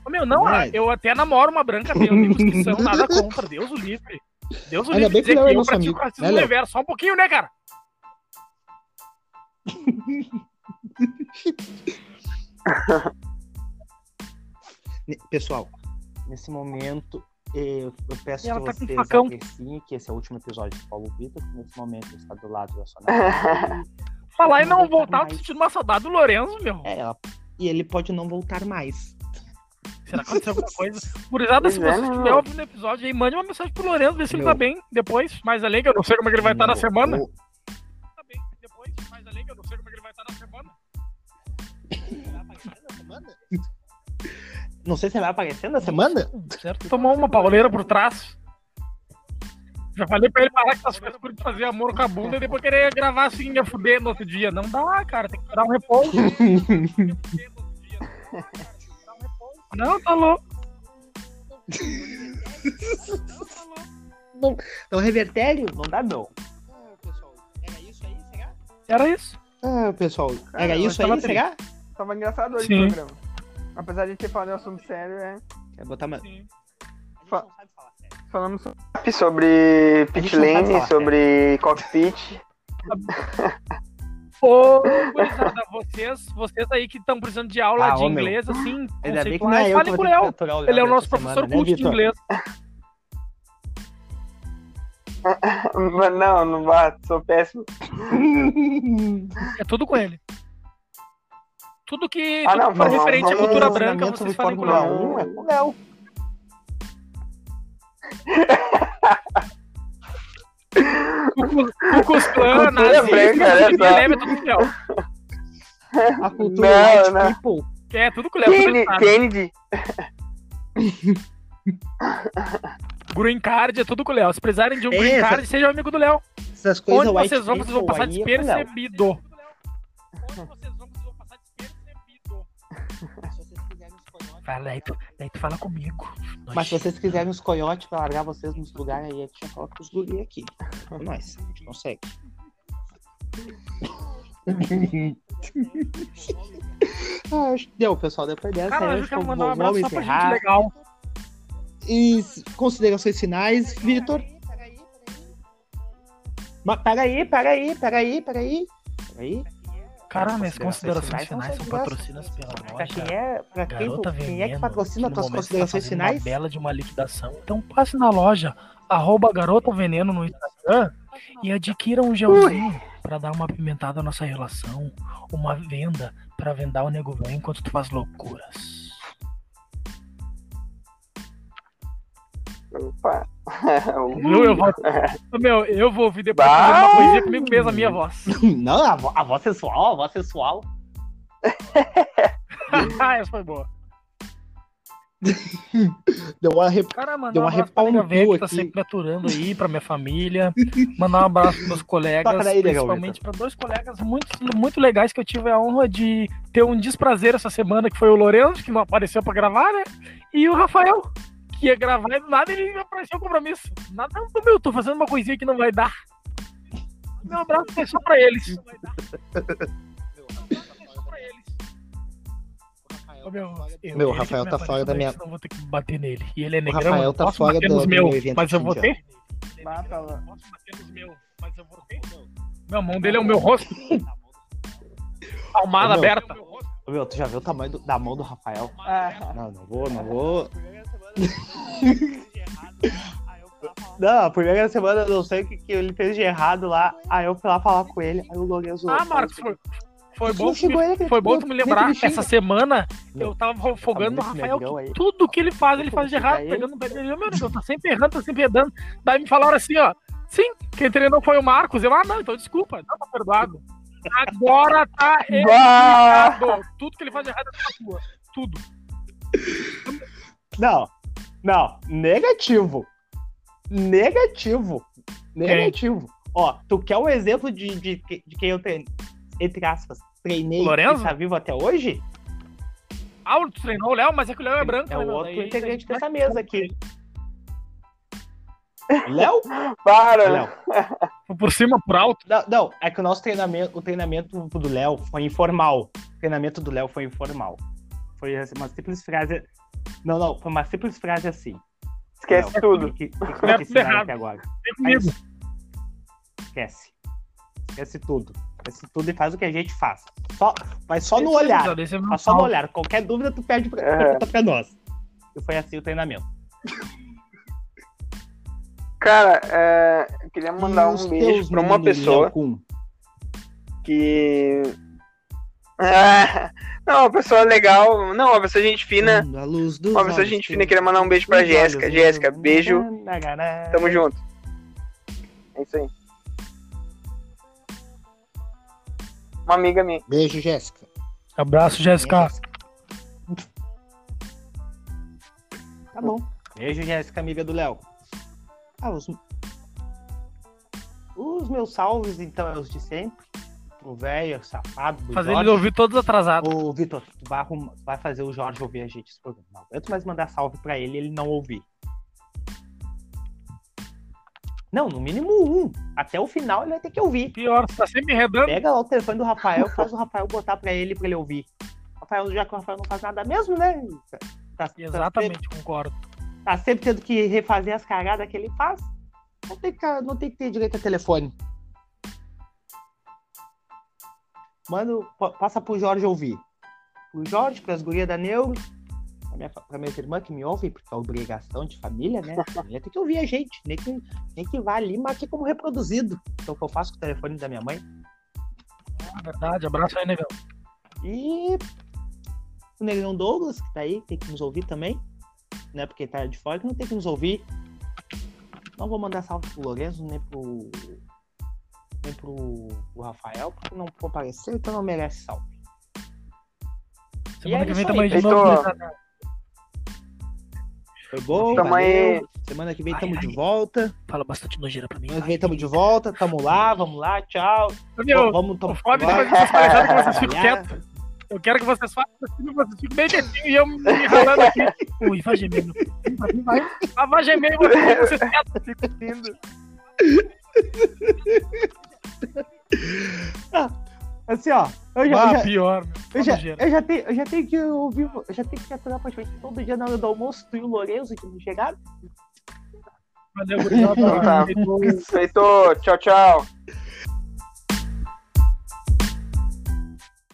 S3: Ô, meu, não,
S1: Mas-
S3: eu até namoro uma branca, tenho amigos que são nada contra, Deus o livre. Deus o
S1: Ainda
S3: livre
S1: bem que não é
S3: que eu
S1: nosso
S3: pratico
S1: amigo,
S3: racismo
S1: né, Léo?
S3: reverso, só um pouquinho, né, cara?
S1: Pessoal, nesse momento, eu, eu peço que
S3: tá
S1: vocês apreciem que esse é o último episódio do Paulo Vitor, que nesse momento ele está do lado da sua.
S3: Falar e
S1: Não voltar
S3: voltar, eu tô
S1: mais.
S3: sentindo uma saudade do Lorenzo, meu.
S1: É, ela- e ele pode não voltar mais.
S3: Será que aconteceu alguma coisa? Gurizada, se
S2: é,
S3: você
S2: né,
S3: estiver
S2: meu?
S3: ouvindo o episódio aí, mande uma mensagem pro Lourenço, ver se ele
S1: Meu.
S3: tá bem depois. Mais além, que eu não sei como é que ele vai estar na semana.
S1: o-
S3: Não sei
S1: se ele vai aparecer na semana.
S3: Certo? Tomou uma pauleira por trás. Já falei pra ele parar com essas coisas de fazer amor com a bunda e depois querer gravar assim, ia fuder no outro dia. Não dá, cara, tem que dar um repouso. Não, tá louco.
S1: Então, revertério? Não dá, não. pessoal, era isso aí, será?
S3: Era isso.
S1: Ah, pessoal, era isso aí, será?
S2: Tava engraçado hoje
S3: Sim.
S2: o programa. Apesar de a gente ter falado um assunto sério, é.
S1: Quer botar uma...
S3: Sim.
S2: Fa- Falamos sobre, pit lane,
S1: falar
S2: sobre cockpit.
S3: Ô, gurizada, vocês, vocês aí que estão precisando de aula
S1: Ah,
S3: de
S1: ô, meu.
S3: inglês, assim,
S1: Ainda bem que não é eu
S3: falem
S1: vou
S3: com o Léo. Ele é o nosso professor
S1: né,
S3: curso de inglês.
S2: Mas não, não vá, sou péssimo.
S3: É tudo com ele. Tudo que,
S2: Ah,
S3: tudo
S2: não,
S3: que for
S2: vamos-
S3: referente à cultura branca, vocês
S1: sobre
S3: falem com o
S1: Fórmula
S3: Léo.
S1: 1 é com o Léo.
S3: Clan,
S2: Cultura
S3: nazismo,
S2: branca, né,
S3: que leva é tudo com o Léo.
S1: A cultura
S2: Não,
S1: white
S2: não.
S1: people.
S3: Que é tudo com o Léo. tudo
S2: Kennedy. Kennedy.
S3: Green Card é tudo com o Léo. Se precisarem de um
S1: É,
S3: Green
S1: essa-
S3: Card, seja amigo do Léo.
S1: Essas coisas
S3: Onde vocês vão, vocês vão passar
S1: é o
S3: despercebido. Fala, daí tu, daí tu fala comigo.
S1: Mas se vocês quiserem os coiotes pra largar vocês nos lugares aí, a gente já coloca os guri aqui. Com nós, a gente consegue. ah, acho que deu, pessoal. Depois dessa,
S3: Cara,
S1: aí,
S3: eu
S1: acho
S3: quero
S1: que
S3: mandar um
S1: vamos
S3: abraço só pra gente legal.
S1: E considerações finais, Vitor? Mas peraí, peraí, peraí, peraí. Peraí.
S3: Cara, minhas
S1: Considerações
S3: considerações
S1: finais
S3: são patrocinadas pela
S1: Pra quem é, pra quem,
S3: Garota
S1: quem é que
S3: Veneno,
S1: patrocina tuas considerações
S3: tá fazendo
S1: finais?
S3: Uma bela de uma liquidação. Então passe na loja, arroba Garota Veneno no Instagram e adquira um gelzinho pra dar uma apimentada na nossa relação. Uma venda pra vendar o nego velho enquanto tu faz loucuras.
S2: Opa.
S3: Eu vou, meu, eu vou ouvir depois
S2: Bah!
S3: fazer uma poesia comigo mesmo, a minha voz.
S1: Não, a, vo- a voz sensual, a voz sensual.
S3: Ah, Essa foi boa.
S1: Deu uma rep...
S3: Cara, mandar
S1: Deu
S3: um
S1: uma
S3: abraço pra velha
S1: cu
S3: que tá sempre me aturando aí, pra minha família. Mandar um abraço pros meus colegas,
S1: daí,
S3: principalmente pra dois colegas muito, muito legais que eu tive a honra de ter um desprazer essa semana, que foi o Lourenço, que não apareceu pra gravar, né? E o Rafael, que ia gravar e do nada ele apareceu o compromisso. Nada do meu, tô fazendo uma coisinha que não vai dar. Meu abraço é só pra eles. Ô, meu, eu
S1: Meu, Rafael tá fora da minha-
S3: eu vou ter que bater nele. E ele é
S1: O
S3: negrão,
S1: Rafael tá fora do- do
S3: meus,
S1: meu evento
S3: mas eu vou
S1: fim
S3: ter?
S2: Mata lá.
S3: Posso bater nos meus, mas eu vou ter? Meu, a mão dele é o meu rosto. Palmada aberta.
S1: Ô, Meu, tu já viu o tamanho do- da mão do Rafael?
S2: Ah,
S1: Não, não vou, não vou. Não, a primeira semana eu não sei o que, que ele fez de errado lá. Aí eu fui lá falar com ele. Aí o Lourenço.
S3: Ah, Marcos, foi, foi bom, me,
S1: ele,
S3: foi bom tu me lembrar. Essa semana eu tava folgando no Rafael que tudo que ele faz, ele faz de errado,
S1: ele?
S3: pegando pé dele. Meu Deus, tá sempre errando, tá sempre errando. Daí me falaram assim, ó. Sim, quem treinou foi o Marcos. Eu, ah, não, então desculpa, não tá perdoado. Agora tá errado. Tudo que ele faz de errado é tua. Tudo.
S1: Não, não, negativo. Negativo. Negativo. Ó, tu quer um exemplo de, de, de quem eu treinei, entre aspas, treinei
S3: Lorenzo?
S1: e tá vivo até hoje?
S3: Ah, tu treinou o Léo, mas é que o Léo é branco,
S1: É
S3: né,
S1: o
S3: meu?
S1: outro
S3: Daí-
S1: integrante dessa mesa aqui. Léo?
S2: Para!
S1: Léo.
S3: Foi Por cima, por alto.
S1: Não, não, é que o nosso treinamento, o treinamento do Léo foi informal. O treinamento do Léo foi informal. Foi uma simples frase. Não, não, foi uma simples frase assim.
S2: Esquece
S1: Léo,
S2: tudo.
S1: Que, que, que,
S3: Esquece
S1: que até agora? Esquece. Esquece tudo. Esquece tudo e faz o que a gente faz. Só, mas só no
S3: Esse
S1: olhar.
S3: é
S1: Mas só no olhar. Qualquer dúvida, tu pede pra,
S2: É.
S1: pergunta pra nós. E foi assim o treinamento.
S2: Cara, é, eu queria mandar
S1: E
S2: um beijo pra uma pessoa que. Ah, não, uma pessoa legal. Não, uma pessoa gente fina. Uma pessoa
S1: olhos
S2: gente fina. Queria mandar um beijo pra Jéssica. Jéssica, beijo. Tamo junto. É isso aí. Uma amiga minha.
S1: Beijo, Jéssica.
S3: Abraço, Jéssica.
S1: Tá bom. Beijo, Jéssica, amiga do Léo. Ah, os... os meus salves, então, é os de sempre. O velho, safado, do
S3: Fazer ele ouvir todos atrasados.
S1: Ô, Vitor, tu vai, arrumar- tu vai fazer o Jorge ouvir a gente esse programa. Não aguento mais mandar salve pra ele e ele não ouvir. Não, no mínimo um. Até o final ele vai ter que ouvir.
S3: Pior, tá sempre enredando.
S1: Pega lá o telefone do Rafael, faz o Rafael botar pra ele pra ele ouvir. Rafael, já que o Rafael não faz nada mesmo, né? Tá, tá-
S3: Exatamente, concordo.
S1: Tá sempre tendo que refazer as cagadas que ele faz. Não tem que, não tem que ter direito a telefone. Mano, pa- passa pro Jorge ouvir. Pro Jorge, pras gurias da Neuro, pra, minha, pra minhas irmãs que me ouvem, porque é obrigação de família, né? A família tem que ouvir a gente. Nem que, nem que vá ali, marque como reproduzido. Que é o que eu faço com o telefone da minha mãe.
S3: É verdade, abraço aí, negão.
S1: E o Negrão Douglas, que tá aí, tem que nos ouvir também. Né? Porque tá de fora, que não tem que nos ouvir. Não vou mandar salve pro Lourenço, nem pro. Nem pro, pro Rafael, porque não compareceu, então não merece salve.
S3: Semana
S1: é
S3: que vem tamo aí, de novo. né?
S1: Foi bom,
S2: Tamo aí.
S1: Semana que vem
S3: Ai,
S1: tamo
S3: ai.
S1: de volta.
S3: Fala bastante nojeira pra mim.
S1: Semana que vem tamo de volta. Tamo lá, vamos lá, tchau.
S3: Meu,
S1: vamos
S3: o
S1: tomar.
S3: foda depois dessas palhaçadas que vocês ficam quietos. Eu quero que vocês façam assim, vocês fiquem bem quietinhos e eu me ralando aqui. Ui, vai gemendo. Vai, vai, vai gemendo vocês quietos.
S2: Fico lindo.
S1: Assim, ó. Eu já, eu
S3: Ah,
S1: já-
S3: pior, meu.
S1: Eu já, eu, já tenho, eu já tenho que ouvir, eu já tenho que aturar praticamente todo dia na hora do almoço, tu e o Lourenço que não chegaram.
S3: Valeu, obrigado.
S2: Então tá. Tchau, tchau.